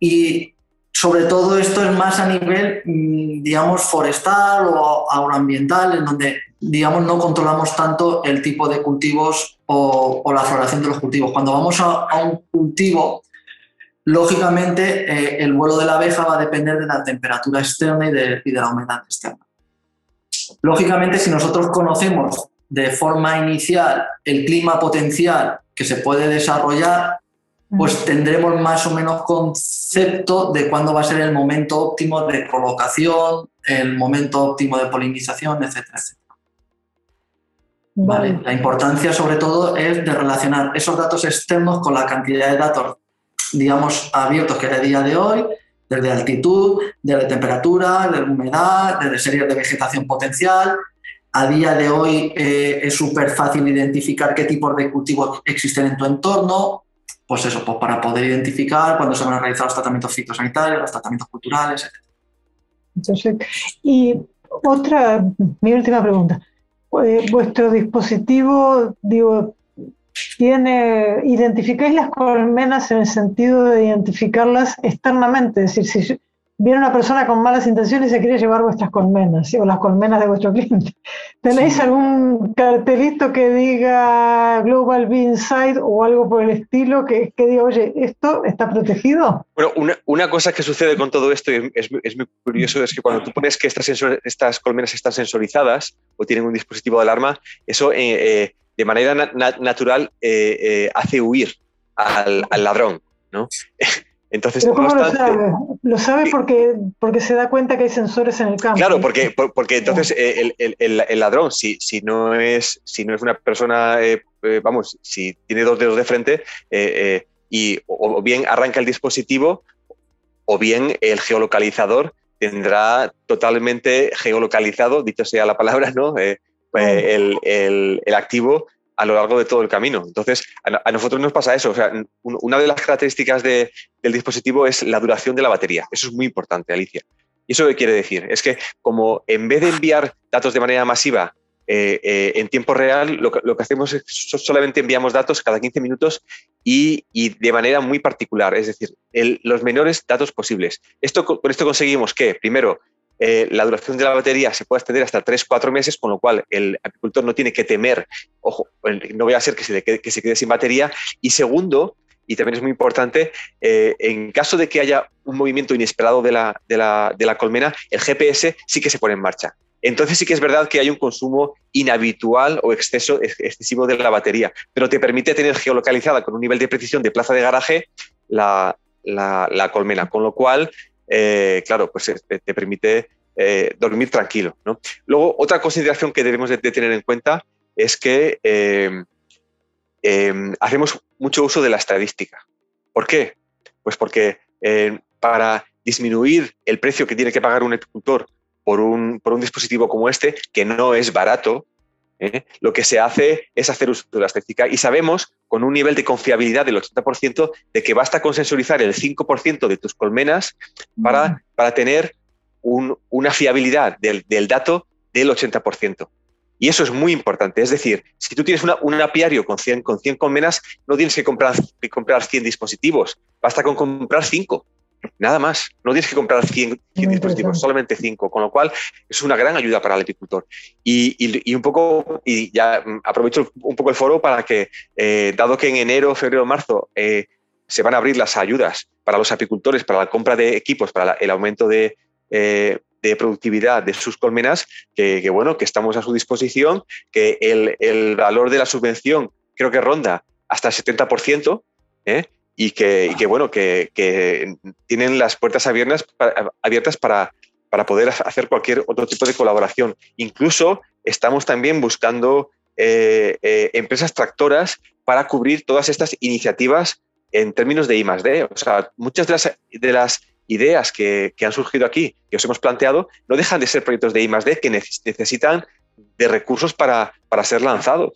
y sobre todo esto es más a nivel, mm, digamos, forestal o agroambiental, en donde, digamos, no controlamos tanto el tipo de cultivos o, la floración de los cultivos. Cuando vamos a, un cultivo, lógicamente eh, el vuelo de la abeja va a depender de la temperatura externa de, y de la humedad externa. Lógicamente, si nosotros conocemos de forma inicial el clima potencial que se puede desarrollar, pues tendremos más o menos concepto de cuándo va a ser el momento óptimo de colocación, el momento óptimo de polinización, etcétera, Vale. La importancia sobre todo es de relacionar esos datos externos con la cantidad de datos, digamos, abiertos que hay a día de hoy, desde altitud, desde temperatura, desde humedad, desde series de vegetación potencial. A día de hoy eh, es súper fácil identificar qué tipos de cultivos existen en tu entorno, pues eso, pues para poder identificar cuándo se van a realizar los tratamientos fitosanitarios, los tratamientos culturales, etc. Y otra, mi última pregunta. Eh, ¿Vuestro dispositivo, digo, tiene, identificáis las colmenas en el sentido de identificarlas externamente? Es decir, si viene una persona con malas intenciones y se quiere llevar vuestras colmenas o las colmenas de vuestro cliente. ¿Tenéis algún cartelito que diga Global Bee Inside o algo por el estilo que, que diga, oye, ¿esto está protegido? Bueno, una, cosa que sucede con todo esto y es, muy curioso es que cuando tú pones que estas, estas colmenas están sensorizadas o tienen un dispositivo de alarma, eso eh, eh, de manera natural eh, hace huir al, al ladrón. ¿no? Entonces, ¿Cómo lo sabe? Lo sabe porque, porque se da cuenta que hay sensores en el campo. Claro, porque, porque entonces el, el, el, ladrón, si, si, no es, si no es una persona, eh, eh, vamos, si tiene dos dedos de frente, eh, y o, bien arranca el dispositivo, o bien el geolocalizador tendrá totalmente geolocalizado, dicho sea la palabra, ¿no? el, el activo a lo largo de todo el camino. Entonces, a, nosotros nos pasa eso. O sea, una de las características del dispositivo es la duración de la batería. Eso es muy importante, Alicia. ¿Y eso qué quiere decir? Es que como en vez de enviar datos de manera masiva eh, eh, en tiempo real, lo que, hacemos es solamente enviamos datos cada 15 minutos y, de manera muy particular, es decir, los menores datos posibles. Esto, con esto conseguimos que, primero, eh, la duración de la batería se puede extender hasta 3-4 meses, con lo cual el apicultor no tiene que temer, ojo, no voy a ser que se, quede, sin batería. Y segundo, y también es muy importante, eh, en caso de que haya un movimiento inesperado de la, colmena, el GPS sí que se pone en marcha. Entonces sí que es verdad que hay un consumo inhabitual o exceso, excesivo de la batería, pero te permite tener geolocalizada con un nivel de precisión de plaza de garaje la colmena, con lo cual eh, claro, pues eh, te, permite eh, dormir tranquilo. Luego, otra consideración que debemos de, tener en cuenta es que em, em, hacemos mucho uso de la estadística. ¿Por qué? Pues porque para disminuir el precio que tiene que pagar un agricultor por un, por un dispositivo como este, que no es barato, ¿eh? lo que se hace es hacer uso de la estética y sabemos con un nivel de confiabilidad del 80% de que basta con sensorizar el 5% de tus colmenas para, para tener una fiabilidad del, dato del 80%. Y eso es muy importante. Es decir, si tú tienes un apiario con 100, con 100 colmenas, no tienes que comprar, que comprar 100 dispositivos, basta con comprar 5 Nada más. No tienes que comprar 100, dispositivos, solamente 5, con lo cual es una gran ayuda para el agricultor. Y, un poco, y ya mm, aprovecho un poco el foro para que, eh, dado que en enero, febrero, marzo eh, se van a abrir las ayudas para los apicultores, para la compra de equipos, para el aumento de, eh, de productividad de sus colmenas, que, bueno, que estamos a su disposición, que el, el valor de la subvención creo que ronda hasta el 70%, ¿eh? Y que, bueno, que, tienen las puertas abiertas para, abiertas para, para poder hacer cualquier otro tipo de colaboración. Incluso estamos también buscando eh, eh, empresas tractoras para cubrir todas estas iniciativas en términos de I O sea, muchas de las, de las ideas que, han surgido aquí, que os hemos planteado, no dejan de ser proyectos de I que necesitan de recursos para, para ser lanzados.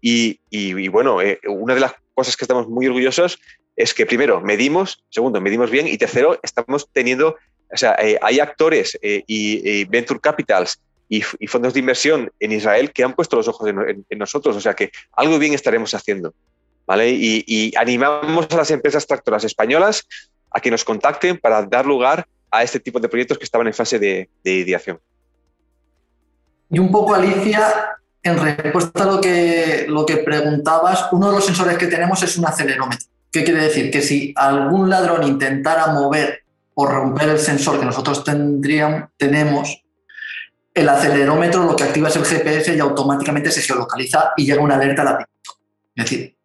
Y, bueno, eh, una de las cosas que estamos muy orgullosos es que primero medimos, segundo medimos bien y tercero estamos teniendo, o sea, eh, hay actores eh, y, venture capitals y, fondos de inversión en Israel que han puesto los ojos en, nosotros, o sea que algo bien estaremos haciendo, ¿vale? Y, animamos a las empresas tractoras españolas a que nos contacten para dar lugar a este tipo de proyectos que estaban en fase de, de ideación. Y un poco, Alicia, en respuesta a lo que, lo que preguntabas, uno de los sensores que tenemos es un acelerómetro. ¿Qué quiere decir? Que si algún ladrón intentara mover o romper el sensor que nosotros tendríamos, tenemos, el acelerómetro lo que activa es el GPS y automáticamente se geolocaliza y llega una alerta a la. Es decir,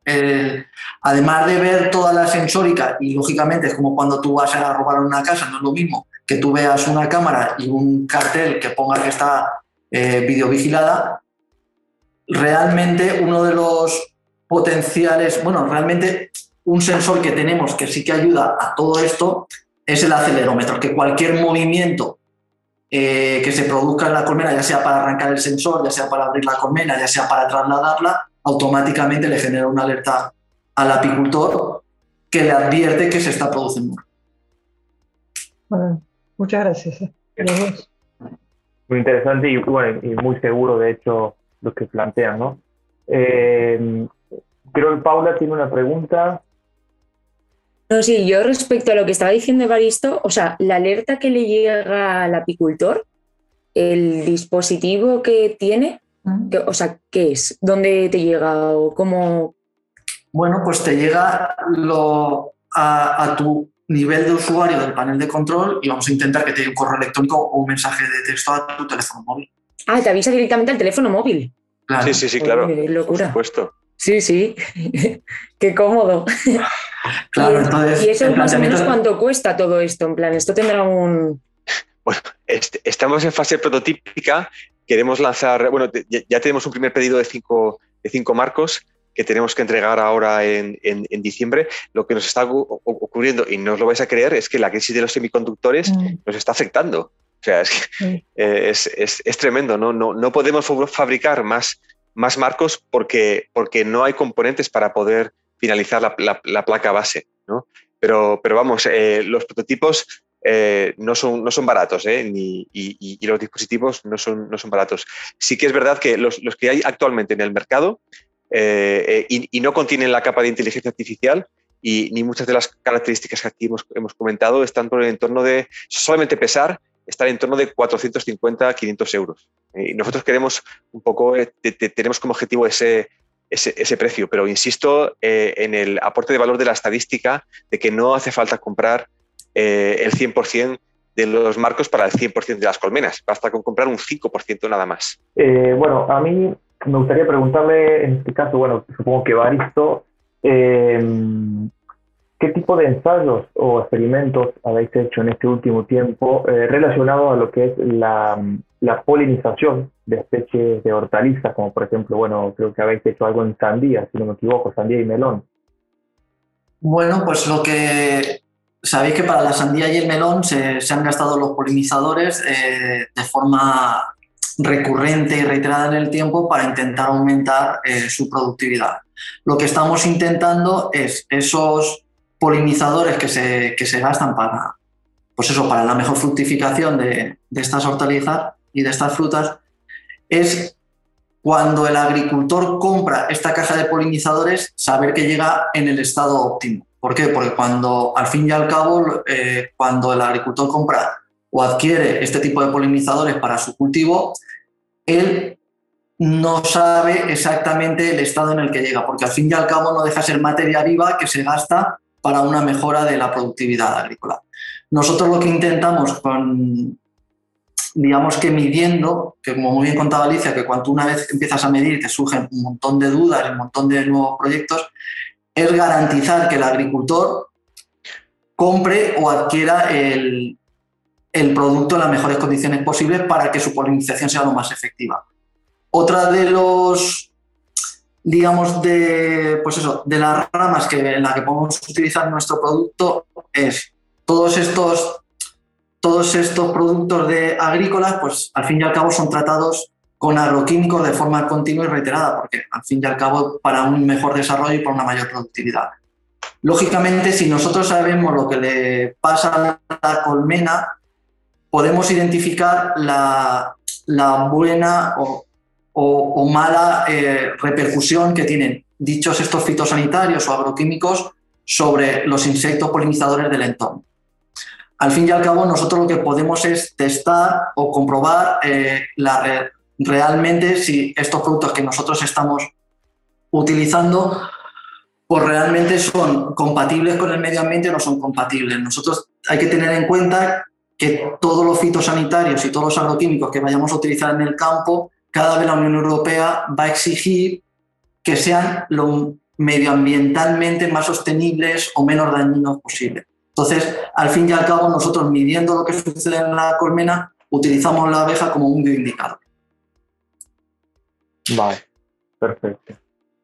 además de ver toda la sensórica, y lógicamente es como cuando tú vas a robar una casa, no es lo mismo que tú veas una cámara y un cartel que ponga que está eh, videovigilada, realmente uno de los potenciales, bueno, realmente un sensor que tenemos que sí que ayuda a todo esto es el acelerómetro, que cualquier movimiento eh, que se produzca en la colmena, ya sea para arrancar el sensor, ya sea para abrir la colmena, ya sea para trasladarla, automáticamente le genera una alerta al apicultor que le advierte que se está produciendo. Bueno, muchas gracias. Eh, muy interesante y, bueno, y muy seguro, de hecho, lo que plantean, ¿no? Eh, creo que Paula tiene una pregunta. No, sí, yo respecto a lo que estaba diciendo Evaristo, o sea, la alerta que le llega al apicultor, el dispositivo que tiene, o sea, ¿qué es? ¿Dónde te llega o cómo? Bueno, pues te llega lo, a, tu nivel de usuario del panel de control y vamos a intentar que te llegue un correo electrónico o un mensaje de texto a tu teléfono móvil. Ah, te avisa directamente al teléfono móvil. Sí, sí, sí, claro. locura. Por supuesto. Sí, sí. Qué cómodo. Claro, entonces. ¿Y eso más o menos cuánto cuesta todo esto? En plan, esto tendrá un. Bueno, estamos en fase prototípica. Queremos lanzar. Bueno, ya tenemos un primer pedido de cinco, de cinco marcos que tenemos que entregar ahora en, diciembre, lo que nos está ocurriendo, y no os lo vais a creer, es que la crisis de los semiconductores mm. nos está afectando. O sea, es, eh, es, tremendo, ¿no? ¿no? No, podemos fabricar más, más marcos porque, porque no hay componentes para poder finalizar la, placa base. ¿no? Pero, pero vamos, eh, los prototipos eh, no, son, no son baratos Ni, y, los dispositivos no son, no son baratos. Sí que es verdad que los, los que hay actualmente en el mercado eh, eh, y, no contienen la capa de inteligencia artificial y ni muchas de las características que aquí hemos, hemos comentado están por el entorno de solamente pesar, están en torno de 450 500 euros. Eh, y nosotros queremos un poco, tenemos como objetivo ese, ese, precio, pero insisto en el aporte de valor de la estadística de que no hace falta comprar el 100% de los marcos para el 100% de las colmenas, basta con comprar un 5% nada más. bueno, a mí me gustaría preguntarle, en este caso, bueno, supongo que Baristo, eh, ¿qué tipo de ensayos o experimentos habéis hecho en este último tiempo eh, relacionados a lo que es la, polinización de especies de hortalizas, como por ejemplo, bueno, creo que habéis hecho algo en sandía, si no me equivoco, sandía y melón? Bueno, pues lo que sabéis que para la sandía y el melón se, han gastado los polinizadores eh, de forma recurrente y reiterada en el tiempo para intentar aumentar eh, su productividad. Lo que estamos intentando es esos polinizadores que se, que se gastan para, pues eso, para la mejor fructificación de, de estas hortalizas y de estas frutas, es cuando el agricultor compra esta caja de polinizadores, saber que llega en el estado óptimo. ¿Por qué? Porque cuando, al fin y al cabo, eh, cuando el agricultor compra o adquiere este tipo de polinizadores para su cultivo, él no sabe exactamente el estado en el que llega, porque al fin y al cabo no deja ser materia viva que se gasta para una mejora de la productividad agrícola. Nosotros lo que intentamos con, digamos que midiendo, que como muy bien contaba Alicia, que cuando una vez empiezas a medir te surgen un montón de dudas, un montón de nuevos proyectos, es garantizar que el agricultor compre o adquiera el, el producto en las mejores condiciones posibles para que su polinización sea lo más efectiva. Otra de los, digamos, de, pues eso, de las ramas que, en las que podemos utilizar nuestro producto es todos estos, todos estos productos de agrícolas, pues al fin y al cabo son tratados con agroquímicos de forma continua y reiterada, porque al fin y al cabo para un mejor desarrollo y para una mayor productividad. Lógicamente, si nosotros sabemos lo que le pasa a la colmena, podemos identificar la, buena o, mala eh, repercusión que tienen dichos estos fitosanitarios o agroquímicos sobre los insectos polinizadores del entorno. Al fin y al cabo, nosotros lo que podemos es testar o comprobar eh, la, realmente si estos productos que nosotros estamos utilizando pues realmente son compatibles con el medio ambiente o no son compatibles. Nosotros hay que tener en cuenta que todos los fitosanitarios y todos los agroquímicos que vayamos a utilizar en el campo, cada vez la Unión Europea va a exigir que sean lo medioambientalmente más sostenibles o menos dañinos posible. Entonces, al fin y al cabo, nosotros midiendo lo que sucede en la colmena, utilizamos la abeja como un bioindicador. Vale, perfecto.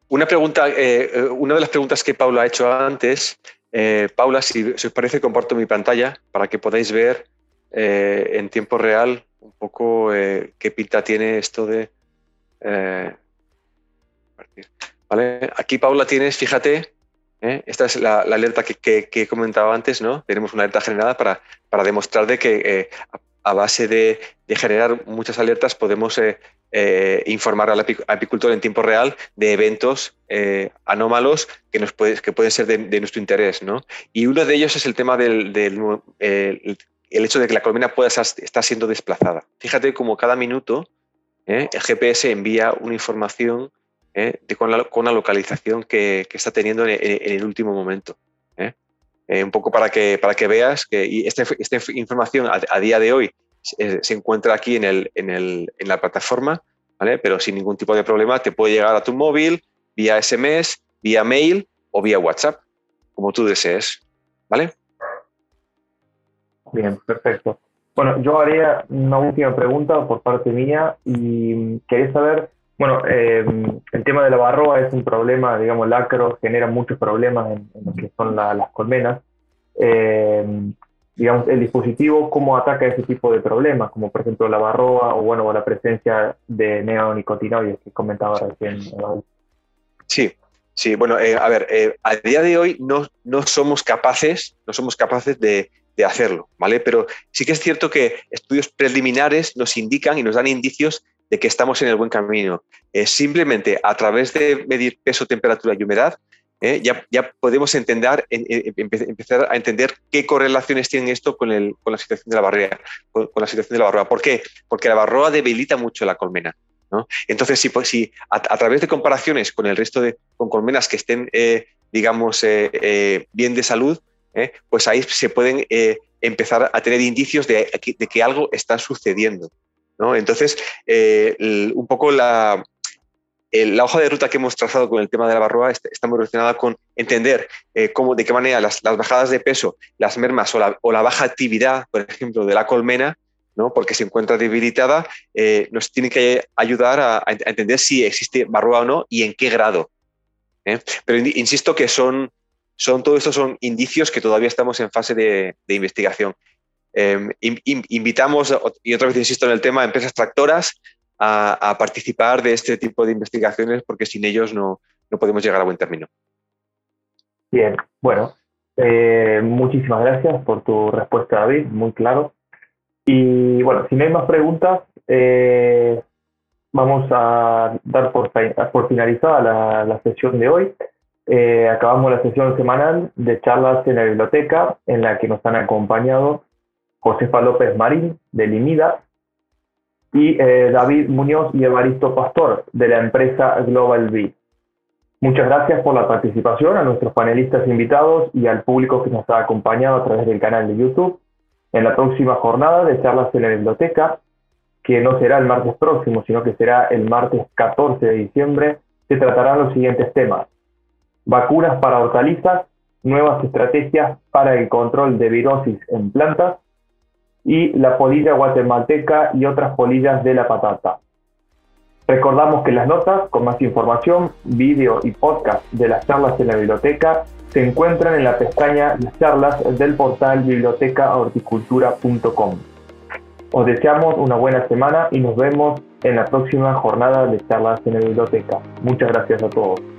Una pregunta, eh, eh, una de las preguntas que Paula ha hecho antes, eh, Paula, si, si, os parece, comparto mi pantalla para que podáis ver eh, en tiempo real un poco eh, qué pinta tiene esto de... Eh, Aquí, Paula, tienes, fíjate, esta es la, alerta que, he comentado antes, ¿no? Tenemos una alerta generada para, para demostrar de que a, base de, generar muchas alertas podemos informar al apicultor en tiempo real de eventos anómalos que, nos puede, que pueden ser de, nuestro interés. ¿no? Y uno de ellos es el tema del, el hecho de que la colmena pueda estar siendo desplazada. Fíjate cómo cada minuto ¿eh? el GPS envía una información ¿eh? con, la, localización que, está teniendo en, el último momento. ¿eh? un poco para que, para que veas que esta, información a, día de hoy se, encuentra aquí en, el, en, la plataforma, ¿vale? pero sin ningún tipo de problema te puede llegar a tu móvil vía SMS, vía mail o vía WhatsApp. como tú desees. ¿Vale? Bien, perfecto. Bueno, yo haría una última pregunta por parte mía y quería saber, bueno, eh, el tema de la barroa es un problema, digamos, el acro genera muchos problemas en, lo que son las colmenas. Eh, digamos, el dispositivo, cómo ataca ese tipo de problemas, como por ejemplo la barroa o, bueno, la presencia de neonicotinoides que comentaba recién. Sí, sí, bueno, eh, a ver, a día de hoy no, no somos capaces, no somos capaces de de hacerlo, ¿vale? Pero sí que es cierto que estudios preliminares nos indican y nos dan indicios de que estamos en el buen camino. Eh, simplemente a través de medir peso, temperatura y humedad, eh, ya, ya, podemos entender, empezar a entender qué correlaciones tiene esto con, el, con la situación de la barrera, con, la situación de la barroa. ¿Por qué? Porque la barroa debilita mucho la colmena. ¿no? Entonces, si, pues, si a, través de comparaciones con el resto de con colmenas que estén, eh, digamos, bien de salud, ¿eh? pues ahí se pueden eh, empezar a tener indicios de, que algo está sucediendo. Entonces, eh, un poco la, hoja de ruta que hemos trazado con el tema de la barroa está, muy relacionada con entender cómo, de qué manera las, bajadas de peso, las mermas o la, baja actividad, por ejemplo, de la colmena, ¿no? porque se encuentra debilitada, nos tiene que ayudar a, entender si existe barroa o no y en qué grado. Pero insisto que son, son, todo esto son indicios que todavía estamos en fase de, investigación. Em, invitamos, y otra vez insisto en el tema, a empresas tractoras a, participar de este tipo de investigaciones porque sin ellos no, podemos llegar a buen término. Bien, bueno, eh, muchísimas gracias por tu respuesta, David, muy claro. Y bueno, si no hay más preguntas, eh, vamos a dar por, por finalizada la, la sesión de hoy. Eh, acabamos la sesión semanal de charlas en la biblioteca en la que nos han acompañado Josefa López Marín de Limida y eh, David Muñoz y Evaristo Pastor de la empresa Global B. Muchas gracias por la participación a nuestros panelistas invitados y al público que nos ha acompañado a través del canal de YouTube. En la próxima jornada de charlas en la biblioteca, que no será el martes próximo, sino que será el martes 14 de diciembre, se tratarán los siguientes temas vacunas para hortalizas, nuevas estrategias para el control de virosis en plantas y la polilla guatemalteca y otras polillas de la patata. Recordamos que las notas con más información, vídeo y podcast de las charlas en la biblioteca se encuentran en la pestaña Las charlas del portal bibliotecahorticultura.com. Os deseamos una buena semana y nos vemos en la próxima jornada de charlas en la biblioteca. Muchas gracias a todos.